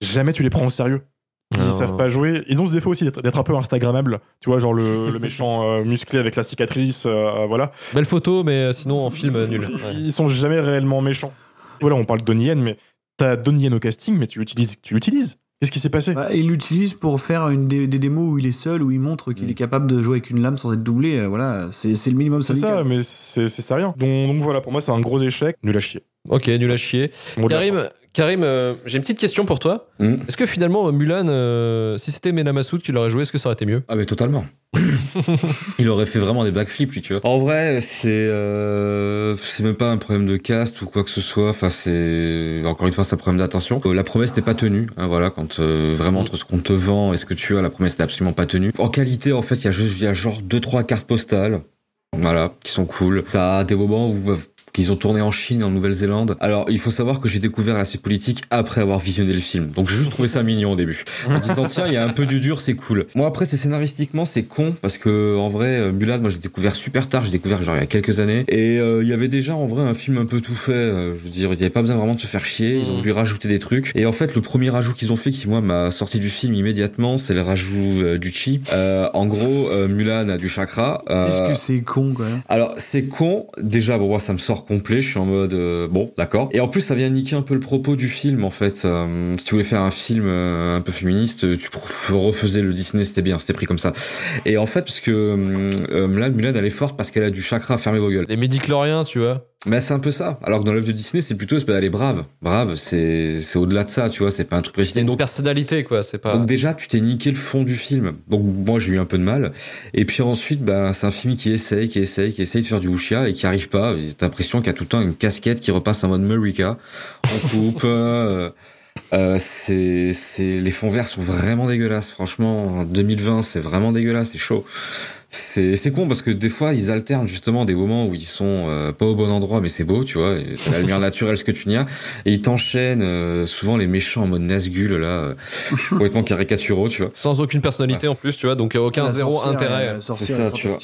jamais tu les prends au sérieux. Ils Non. savent pas jouer. Ils ont ce défaut aussi d'être un peu Instagrammable. Tu vois, genre le, le méchant euh, musclé avec la cicatrice, euh, voilà. Belle photo, mais sinon en film nul. Ouais. Ils sont jamais réellement méchants. Voilà, on parle de Donnie Yen, mais t'as Donnie Yen au casting, mais tu l'utilises. Tu l'utilises. Qu'est-ce qui s'est passé? Bah, il l'utilise pour faire une des, des démos où il est seul, où il montre qu'il est capable de jouer avec une lame sans être doublé. euh, voilà, c'est c'est le minimum C'est ça, mais c'est c'est ça rien. Donc, donc voilà, pour moi, c'est un gros échec. Nul à chier. Ok, nul à chier. Karim, Karim euh, j'ai une petite question pour toi. Mm. Est-ce que finalement, euh, Mulan, euh, si c'était Mena Massoud qui l'aurait joué, est-ce que ça aurait été mieux Ah mais totalement. (laughs) il aurait fait vraiment des backflips lui tu vois. En vrai c'est euh, c'est même pas un problème de cast ou quoi que ce soit. Enfin c'est encore une fois c'est un problème d'attention. La promesse n'est pas tenue. Hein, voilà quand euh, vraiment entre ce qu'on te vend et ce que tu as la promesse n'est absolument pas tenue. En qualité en fait il y a juste il y a genre deux trois cartes postales. Voilà, qui sont cool. T'as des moments où qu'ils ont tourné en Chine, en Nouvelle-Zélande. Alors, il faut savoir que j'ai découvert l'aspect politique après avoir visionné le film. Donc, j'ai juste trouvé ça mignon au début. En disant, tiens, il y a un peu du dur, c'est cool. Moi, après, c'est scénaristiquement, c'est con, parce que, en vrai, euh, Mulan, moi, j'ai découvert super tard, j'ai découvert genre il y a quelques années. Et euh, il y avait déjà, en vrai, un film un peu tout fait. euh, je veux dire, ils avaient pas besoin vraiment de se faire chier. Ils ont voulu rajouter des trucs. Et en fait, le premier rajout qu'ils ont fait, qui, moi, m'a sorti du film immédiatement, c'est le rajout euh, du chi. Euh, en gros, euh, Mulan a du chakra. Euh, Qu'est-ce que c'est con, même. alors c'est con, déjà bon moi ça me sort complet, je suis en mode euh, bon d'accord. Et en plus ça vient niquer un peu le propos du film en fait. Euh, si tu voulais faire un film euh, un peu féministe, tu refaisais le Disney, c'était bien, c'était pris comme ça. Et en fait parce que euh, Mulan, Mulan elle est forte parce qu'elle a du chakra, fermez vos gueules. Les médicloriens, tu vois. Mais c'est un peu ça. Alors que dans l'œuvre de Disney c'est plutôt pas elle est brave, brave, c'est c'est au-delà de ça, tu vois, c'est pas un truc précis. C'est une personnalité, quoi. C'est pas. Donc déjà, tu t'es niqué le fond du film. Donc moi, j'ai eu un peu de mal. Et puis ensuite, bah, c'est un film qui essaye, qui essaye, qui essaye de faire du wuxia et qui arrive pas. T'as l'impression qu'il y a tout le temps une casquette qui repasse en mode Murica. On coupe. (laughs) euh, euh, c'est, c'est, les fonds verts sont vraiment dégueulasses. Franchement, en 2020, c'est vraiment dégueulasse, c'est chaud. C'est, c'est con parce que des fois, ils alternent justement des moments où ils sont euh, pas au bon endroit, mais c'est beau, tu vois. C'est la lumière naturelle, ce que tu n'y as. Et ils t'enchaînent euh, souvent les méchants en mode Nazgul, là, euh, complètement caricaturaux, tu vois. Sans aucune personnalité en plus, tu vois. Donc aucun La zéro sorcière, intérêt. euh, C'est ça, tu vois.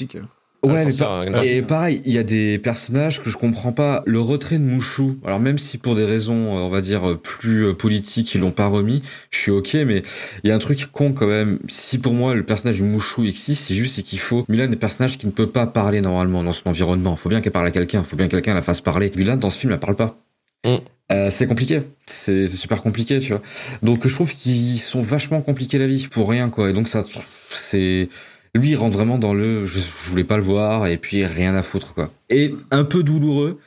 Ouais, mais et pareil, il y a des personnages que je comprends pas. Le retrait de Mouchou, alors même si pour des raisons, on va dire, plus euh, politiques, ils l'ont pas remis, je suis ok, mais il y a un truc con quand même. Si pour moi, le personnage du Mouchou existe, c'est juste qu'il faut... Mulan est un personnage qui ne peut pas parler normalement dans son environnement. Faut bien qu'elle parle à quelqu'un, faut bien que quelqu'un la fasse parler. Mulan, dans ce film, elle parle pas. Mm. Euh, c'est compliqué, c'est super compliqué, tu vois. Donc je trouve qu'ils sont vachement compliqués la vie pour rien, quoi. Et donc ça, c'est lui, il rentre vraiment dans le je, je voulais pas le voir et puis rien à foutre, quoi. Et un peu douloureux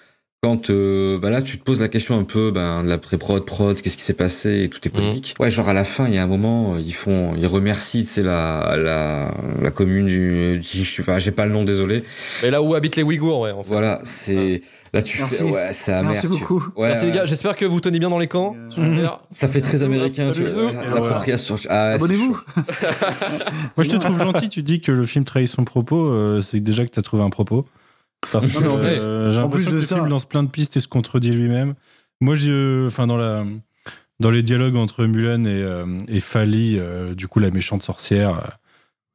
quand euh, bah là tu te poses la question un peu ben, de la pré-prod, prod, qu'est-ce qui s'est passé et tout est polémique. Ouais, genre à la fin, il y a un moment, euh, ils font, ils remercient, tu sais, la, la, la commune du, du- enfin, j'ai pas le nom, désolé. Et là où habitent les Ouïghours, ouais. En fait. Voilà, c'est là tu Merci. fais, ouais, c'est amer. Merci tu- beaucoup. Ouais, Merci les gars, j'espère que vous tenez bien dans les camps. Super. Ça fait très américain, tu vois. L'appropriation. Ah, Abonnez-vous. (laughs) Moi, je te trouve gentil. Tu dis que le film trahit son propos. euh, c'est déjà que tu as trouvé un propos. Parce que, euh, j'ai l'impression que de le ça- film lance plein de pistes et se contredit lui-même. Moi, j'ai, euh, enfin, dans la, dans les dialogues entre Mulan et, euh, et Fali, euh, du coup, la méchante sorcière,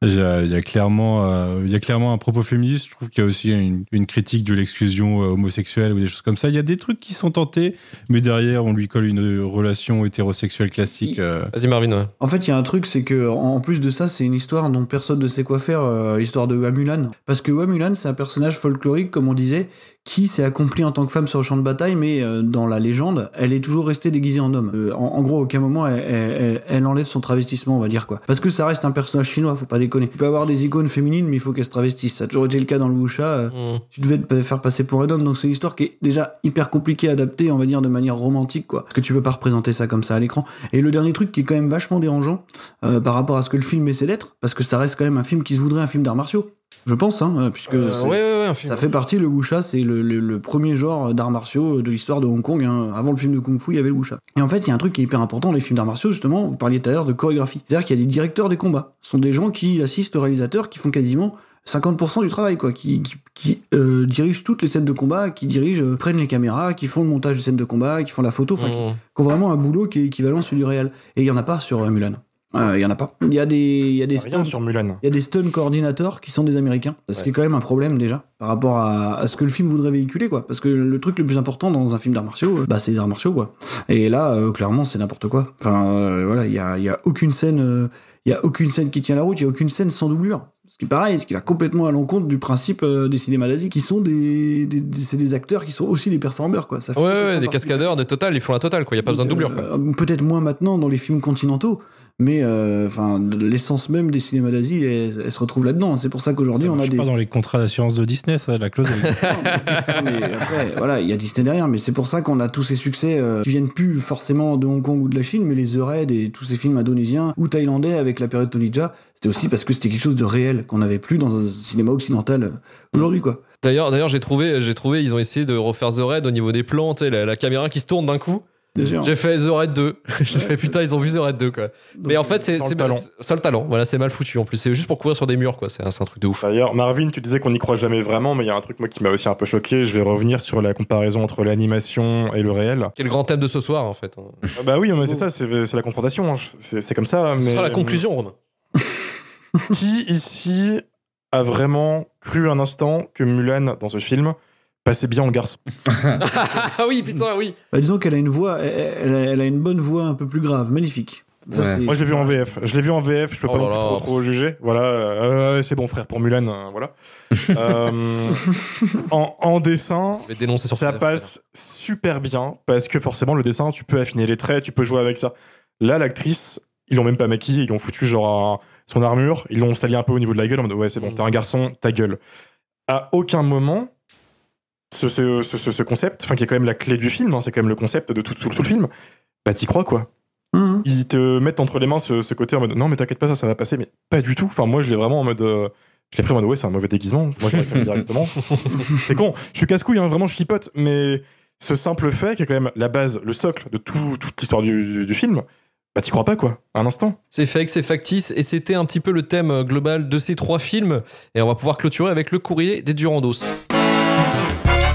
il y a, il y a clairement, euh, il y a clairement un propos féministe. Je trouve qu'il y a aussi une, une critique de l'exclusion euh, homosexuelle ou des choses comme ça. Il y a des trucs qui sont tentés, mais derrière, on lui colle une relation hétérosexuelle classique. euh, Vas-y Marvin. ouais. En fait, il y a un truc, c'est que en plus de ça, c'est une histoire dont personne ne sait quoi faire, euh, l'histoire de Wamulan. Parce que Wamulan, c'est un personnage folklorique, comme on disait, qui s'est accomplie en tant que femme sur le champ de bataille, mais euh, dans la légende, elle est toujours restée déguisée en homme. Euh, en, en gros, à aucun moment, elle, elle- elle- enlève son travestissement, on va dire quoi. Parce que ça reste un personnage chinois, faut pas déconner. Il peut avoir des icônes féminines, mais il faut qu'elle se travestisse. Ça a toujours été le cas dans le wuxia. euh, Mm. Tu devais te faire passer pour un homme, donc c'est une histoire qui est déjà hyper compliquée à adapter, on va dire de manière romantique, quoi. Parce que tu peux pas représenter ça comme ça à l'écran. Et le dernier truc qui est quand même vachement dérangeant euh, par rapport à ce que le film essaie d'être, parce que ça reste quand même un film qui se voudrait un film d'arts martiaux. Je pense, hein, euh, puisque Euh, ouais, ouais, ouais, ça fait partie, le wuxia, c'est le, le- le premier genre d'arts martiaux de l'histoire de Hong Kong. hein. Avant le film de Kung Fu, il y avait le wuxia. Et en fait, il y a un truc qui est hyper important dans les films d'arts martiaux, justement, vous parliez tout à l'heure de chorégraphie. C'est-à-dire qu'il y a des directeurs des combats. Ce sont des gens qui assistent au réalisateur, qui font quasiment 50% du travail, quoi, qui, qui, qui, euh, dirigent toutes les scènes de combat, qui dirigent, euh, prennent les caméras, qui font le montage des scènes de combat, qui font la photo, enfin, qui, Mm. qui ont vraiment un boulot qui est équivalent à celui du réel. Et il y en a pas sur euh, Mulan. Euh, Il y en a pas. Il y a des, il y a des sur Mulan. il y a des stun coordinateurs qui sont des Américains, ce qui est quand même un problème déjà par rapport à, à ce que le film voudrait véhiculer quoi. Parce que le truc le plus important dans un film d'arts martiaux, euh, bah c'est les arts martiaux quoi. Et là, euh, clairement, c'est n'importe quoi. Enfin euh, voilà, il y a, il y a aucune scène, il y a aucune scène qui tient la route, il y a aucune scène sans doublure. Ce qui est pareil, ce qui va complètement à l'encontre du principe euh, des cinémas d'Asie, qui sont des, des, des- c'est des acteurs qui sont aussi des performeurs quoi. Ça fait Ouais, ouais, des partie- cascadeurs, des totales, ils font la totale, quoi. Il y a pas besoin de doublure, quoi. euh, Peut-être moins maintenant dans les films continentaux, mais euh, enfin l'essence même des cinémas d'Asie, elle, elle se retrouve là-dedans. C'est pour ça qu'aujourd'hui on a des. pas dans les contrats d'assurance de Disney, ça, la clause. elle- (laughs) Non, mais après, voilà, il y a Disney derrière, mais c'est pour ça qu'on a tous ces succès euh, qui viennent plus forcément de Hong Kong ou de la Chine, mais les The Raid et tous ces films indonésiens ou thaïlandais avec la période Tony Jaa, c'était aussi parce que c'était quelque chose de réel qu'on n'avait plus dans un cinéma occidental euh, aujourd'hui, quoi. D'ailleurs, d'ailleurs, j'ai trouvé, j'ai trouvé, ils ont essayé de refaire The Raid au niveau des plans, tu sais, la, la caméra qui se tourne d'un coup. J'ai fait The Raid 2. (laughs) j'ai fait putain, ils ont vu The Raid 2, quoi. Mais en fait, c'est le c'est talent. ça le talent. Voilà, c'est mal foutu en plus. C'est juste pour courir sur des murs, quoi. C'est un, truc de ouf. D'ailleurs, Marvin, tu disais qu'on n'y croit jamais vraiment, mais il y a un truc moi qui m'a aussi un peu choqué. Je vais revenir sur la comparaison entre l'animation et le réel. Quel grand thème de ce soir, en fait. Ah bah oui, mais c'est ça, c'est la confrontation. C'est comme ça. Ce mais, sera la conclusion, Romain. (laughs) Qui ici a vraiment cru un instant que Mulan dans ce film passait bien en garçon (laughs) ah oui, putain, oui. Bah, disons qu'elle a une voix, elle, elle a, une bonne voix un peu plus grave, magnifique. Ça, Ouais. c'est- Moi, je l'ai vu en VF. Je l'ai vu en VF. Je peux Oh pas non plus trop, trop juger. Voilà, euh, c'est bon, frère, pour Mulan, euh, voilà. (laughs) Euh, en, en dessin, Je vais dénoncer sur ça passe super bien parce que forcément, le dessin, tu peux affiner les traits, tu peux jouer avec ça. Là, l'actrice, ils l'ont même pas maquillée, ils l'ont foutu genre un- son armure, ils l'ont sali un peu au niveau de la gueule en mode ouais, c'est bon, Mm. t'es un garçon, ta gueule. À aucun moment, ce, ce, ce, ce- ce concept, enfin qui est quand même la clé du film, hein, c'est quand même le concept de tout, tout, tout le film, bah t'y crois quoi. Mhm. Ils te mettent entre les mains ce, ce côté en mode non mais t'inquiète pas ça ça va passer mais pas du tout. Enfin moi je l'ai vraiment en mode euh, je l'ai pris en mode ouais c'est un mauvais déguisement. Moi je fait directement. (laughs) c'est con. Je suis casse-couille hein, vraiment je chipote mais ce simple fait qui est quand même la base le socle de tout, toute l'histoire du, du- du film bah t'y crois pas quoi un instant. C'est fake, c'est factice, et c'était un petit peu le thème euh, global de ces trois films. Et on va pouvoir clôturer avec le courrier des Durandos.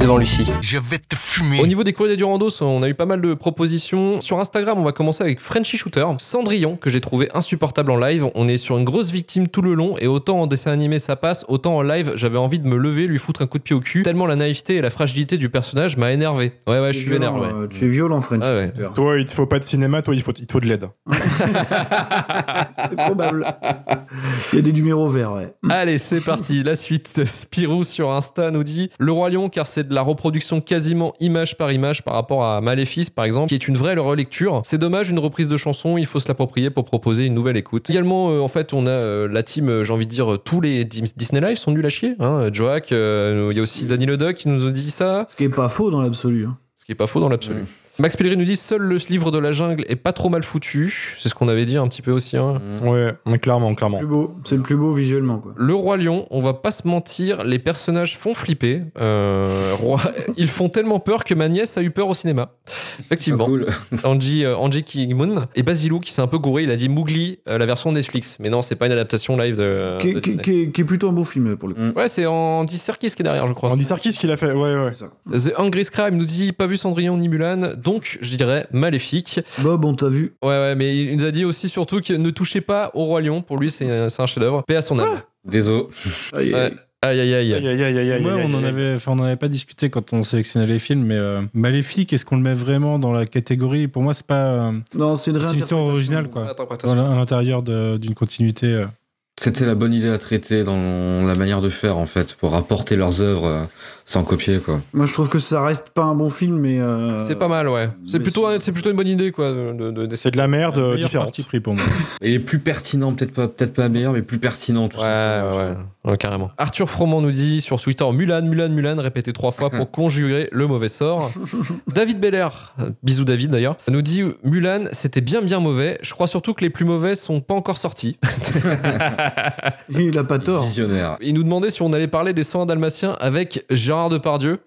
devant Lucie. Je vais te fumer. Au niveau des courriers des Durandos, on a eu pas mal de propositions. Sur Instagram, on va commencer avec Frenchy Shooter, Cendrillon, que j'ai trouvé insupportable en live. On est sur une grosse victime tout le long, et autant en dessin animé ça passe, autant en live, j'avais envie de me lever, lui foutre un coup de pied au cul, tellement la naïveté et la fragilité du personnage m'a énervé. Ouais, ouais, je suis vénère, ouais. Tu es violent, French. Ah ouais. Shooter. Toi il te faut pas de cinéma, toi il faut, il te faut de l'aide. (laughs) C'est probable. Il y a des numéros verts, ouais. Allez, c'est parti. La suite. Spirou sur Insta nous dit Le Roi Lion, car c'est de la reproduction quasiment image par image par rapport à Maléfice, par exemple, qui est une vraie relecture. C'est dommage, une reprise de chanson, il faut se l'approprier pour proposer une nouvelle écoute. Également, euh, en fait, on a euh, la team, euh, j'ai envie de dire, tous les Dis- Disney Live sont nuls à chier. Hein. Euh, il y a aussi Danny Leduc qui nous a dit ça, Ce qui est pas faux dans l'absolu. hein. ce qui est pas faux dans l'absolu. Max Pellerin nous dit Seul le livre de la jungle est pas trop mal foutu. C'est ce qu'on avait dit un petit peu aussi. hein. Ouais, mais clairement, clairement. Plus beau, c'est le plus beau visuellement, quoi. Le roi lion, on va pas se mentir, les personnages font flipper. Euh, roi, (laughs) ils font tellement peur que ma nièce a eu peur au cinéma. Effectivement. Cool. (laughs) Angie, euh, Angie Kingmoon et Basilou qui s'est un peu gouré, il a dit Mowgli, euh, la version Netflix. Mais non, c'est pas une adaptation live de. qui, de qui- Disney. qui est, qui est plutôt un beau film pour le coup. Ouais, c'est Andy Serkis qui est derrière, je crois. Andy Serkis qui l'a fait, ouais, ouais. The Angry Scribe nous dit pas vu Cendrillon ni Mulan, donc je dirais maléfique. Bob, on t'a vu. Ouais, ouais, mais il nous a dit aussi surtout qu'il ne touchez pas au roi lion. Pour lui, c'est un chef-d'œuvre. Paix à son âme. Désolé. Aïe, Ouais. Aïe aïe aïe. Aïe, aïe, aïe, aïe, on en avait, enfin, on en avait pas discuté quand on sélectionnait les films, mais euh, Maléfique, est-ce qu'on le met vraiment dans la catégorie? Pour moi, c'est pas. euh, Non, c'est une une histoire originale, quoi. Dans à l'intérieur d'une continuité. euh. C'était la bonne idée à traiter dans la manière de faire, en fait, pour apporter leurs œuvres euh, sans copier, quoi. Moi, je trouve que ça reste pas un bon film, mais. euh, C'est pas mal, ouais. C'est plutôt, c'est plutôt une bonne idée, quoi. De, de- de- C'est de la merde euh, différente. parti pris pour moi. (laughs) Et les plus pertinents, peut-être pas, peut-être pas meilleur, mais plus pertinent, tout Ouais, simplement, ouais, ouais. Ouais, carrément. Arthur Froment nous dit sur Twitter Mulan, Mulan, Mulan, répété trois fois pour (laughs) conjurer le mauvais sort. (laughs) David Beller, bisous David d'ailleurs, nous dit Mulan, c'était bien bien mauvais. Je crois surtout que les plus mauvais sont pas encore sortis. Il a pas tort. Visionnaire. Il nous demandait si on allait parler des 101 Dalmatiens avec Gérard Depardieu.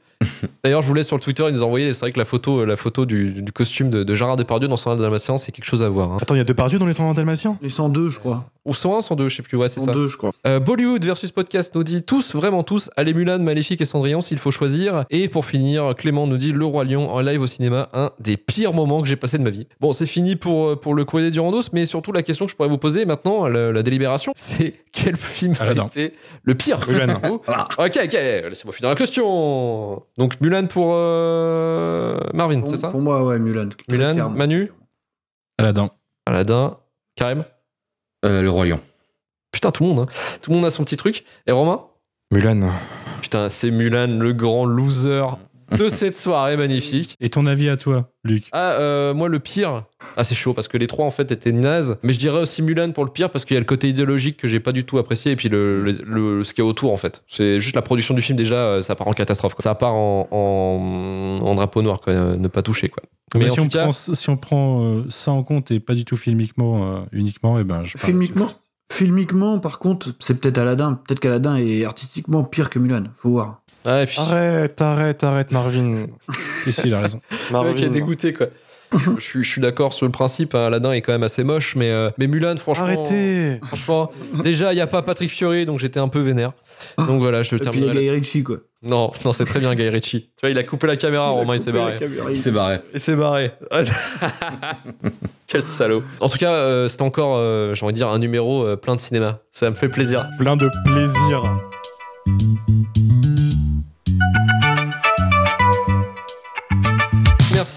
D'ailleurs, je vous laisse sur le Twitter, il nous a envoyé, c'est vrai que la photo, la photo du, du costume de, de Gérard Depardieu dans 101 Dalmatiens, c'est quelque chose à voir. hein. Attends, il y a deux Depardieu dans les 101 Dalmatiens Les 102, je crois. Ou 101, 102, je sais plus, ouais, c'est ça. 102, je crois. Euh, Bollywood versus podcast nous dit tous, vraiment tous, allez Mulan, Maléfique et Cendrillon s'il faut choisir. Et pour finir, Clément nous dit Le Roi Lion en live au cinéma, un des pires moments que j'ai passé de ma vie. Bon, c'est fini pour, euh, pour le courrier du Randos, mais surtout la question que je pourrais vous poser maintenant, la délibération, (laughs) c'est quel film a Aladdin. été le pire Mulan. (laughs) Oh. Ok, ok, laissez-moi finir la question. Donc Mulan pour euh, Marvin, c'est ça? pour moi, ouais, Mulan. Mulan, clairement. Manu, Aladdin. Aladdin, Karim? Euh, le Roi Lion. Putain, tout le monde, hein. tout le monde a son petit truc. Et Romain? Mulan. Putain, c'est Mulan, le grand loser de cette soirée magnifique. Et ton avis à toi, Luc Ah, euh, moi, le pire. Ah, c'est chaud parce que les trois en fait étaient nazes. Mais je dirais aussi Mulan pour le pire parce qu'il y a le côté idéologique que j'ai pas du tout apprécié et puis le, le- le- ce qu'il y a autour en fait. C'est juste la production du film déjà, euh, ça part en catastrophe. quoi. Ça part en, en, en drapeau noir, quoi. euh, Ne pas toucher, quoi. Mais Bah, en si, on cas, prend, si on prend euh, ça en compte et pas du tout filmiquement euh, uniquement, et ben je Filmiquement, filmiquement, par contre, c'est peut-être Aladdin. Peut-être qu'Aladdin est artistiquement pire que Mulan. Faut voir. Et puis, Arrête, arrête, arrête, Marvin. (laughs) Si, si, il a raison. le mec est Marvin. dégoûté, quoi. (laughs) je, suis- je suis d'accord sur le principe, hein, Aladdin est quand même assez moche, mais, euh, mais Mulan, franchement. Arrêtez. Franchement, déjà, il n'y a pas Patrick Fiori, donc j'étais un peu vénère. Donc voilà, je là- Guy Ritchie, quoi. Non, non, c'est très bien Guy Ritchie. Tu vois, il a coupé la caméra, Romain, il s'est barré. Il s'est barré. Il s'est barré. Quel salaud. En tout cas, euh, c'était encore, euh, j'ai envie de dire, un numéro euh, plein de cinéma. Ça me fait plaisir. Plein de plaisir.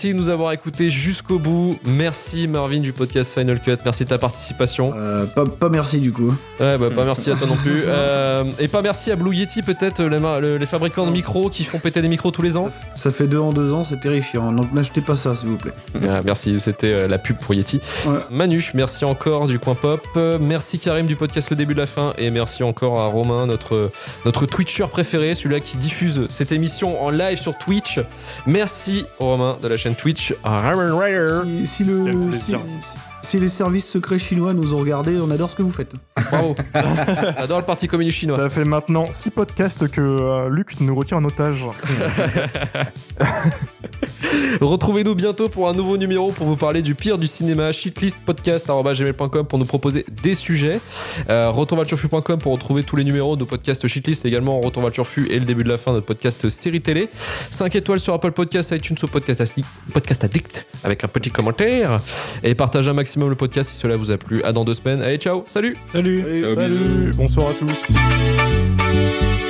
Merci de nous avoir écoutés jusqu'au bout. Merci Marvin du podcast Final Cut. Merci de ta participation. Euh, pas, pas merci, du coup. Ouais, bah, pas merci à toi non plus. Euh, et pas merci à Blue Yeti, peut-être, les, fabricants de micros qui font péter les micros tous les ans. Ça fait deux en deux ans, c'est terrifiant. Donc n'achetez pas ça, s'il vous plaît. Ah, merci, c'était euh, la pub pour Yeti. Ouais. Manu, merci encore du coin pop. Merci Karim du podcast Le Début de la Fin. Et merci encore à Romain, notre, notre Twitcher préféré, celui-là qui diffuse cette émission en live sur Twitch. Merci Romain de la chaîne Twitch. Ramen Rider. Si, si le, si, si- si les services secrets chinois nous ont regardés, on adore ce que vous faites. Bravo. (laughs) J'adore le parti communiste chinois. Ça fait maintenant six podcasts que euh, Luc nous retient en otage. (laughs) Retrouvez-nous bientôt pour un nouveau numéro pour vous parler du pire du cinéma. Shitlistpodcast.gmail.com pour nous proposer des sujets. Euh, retourvalturfu.com pour retrouver tous les numéros de nos podcasts Shitlist. Également Retour et le début de la fin de notre podcast série télé. 5 étoiles sur Apple Podcast, iTunes au podcast, podcast Addict avec un petit commentaire. Et partagez un maximum le podcast si cela vous a plu. À dans deux semaines. Allez, ciao. Salut. Salut Allez, Ciao, salut. bisous. Bonsoir à tous.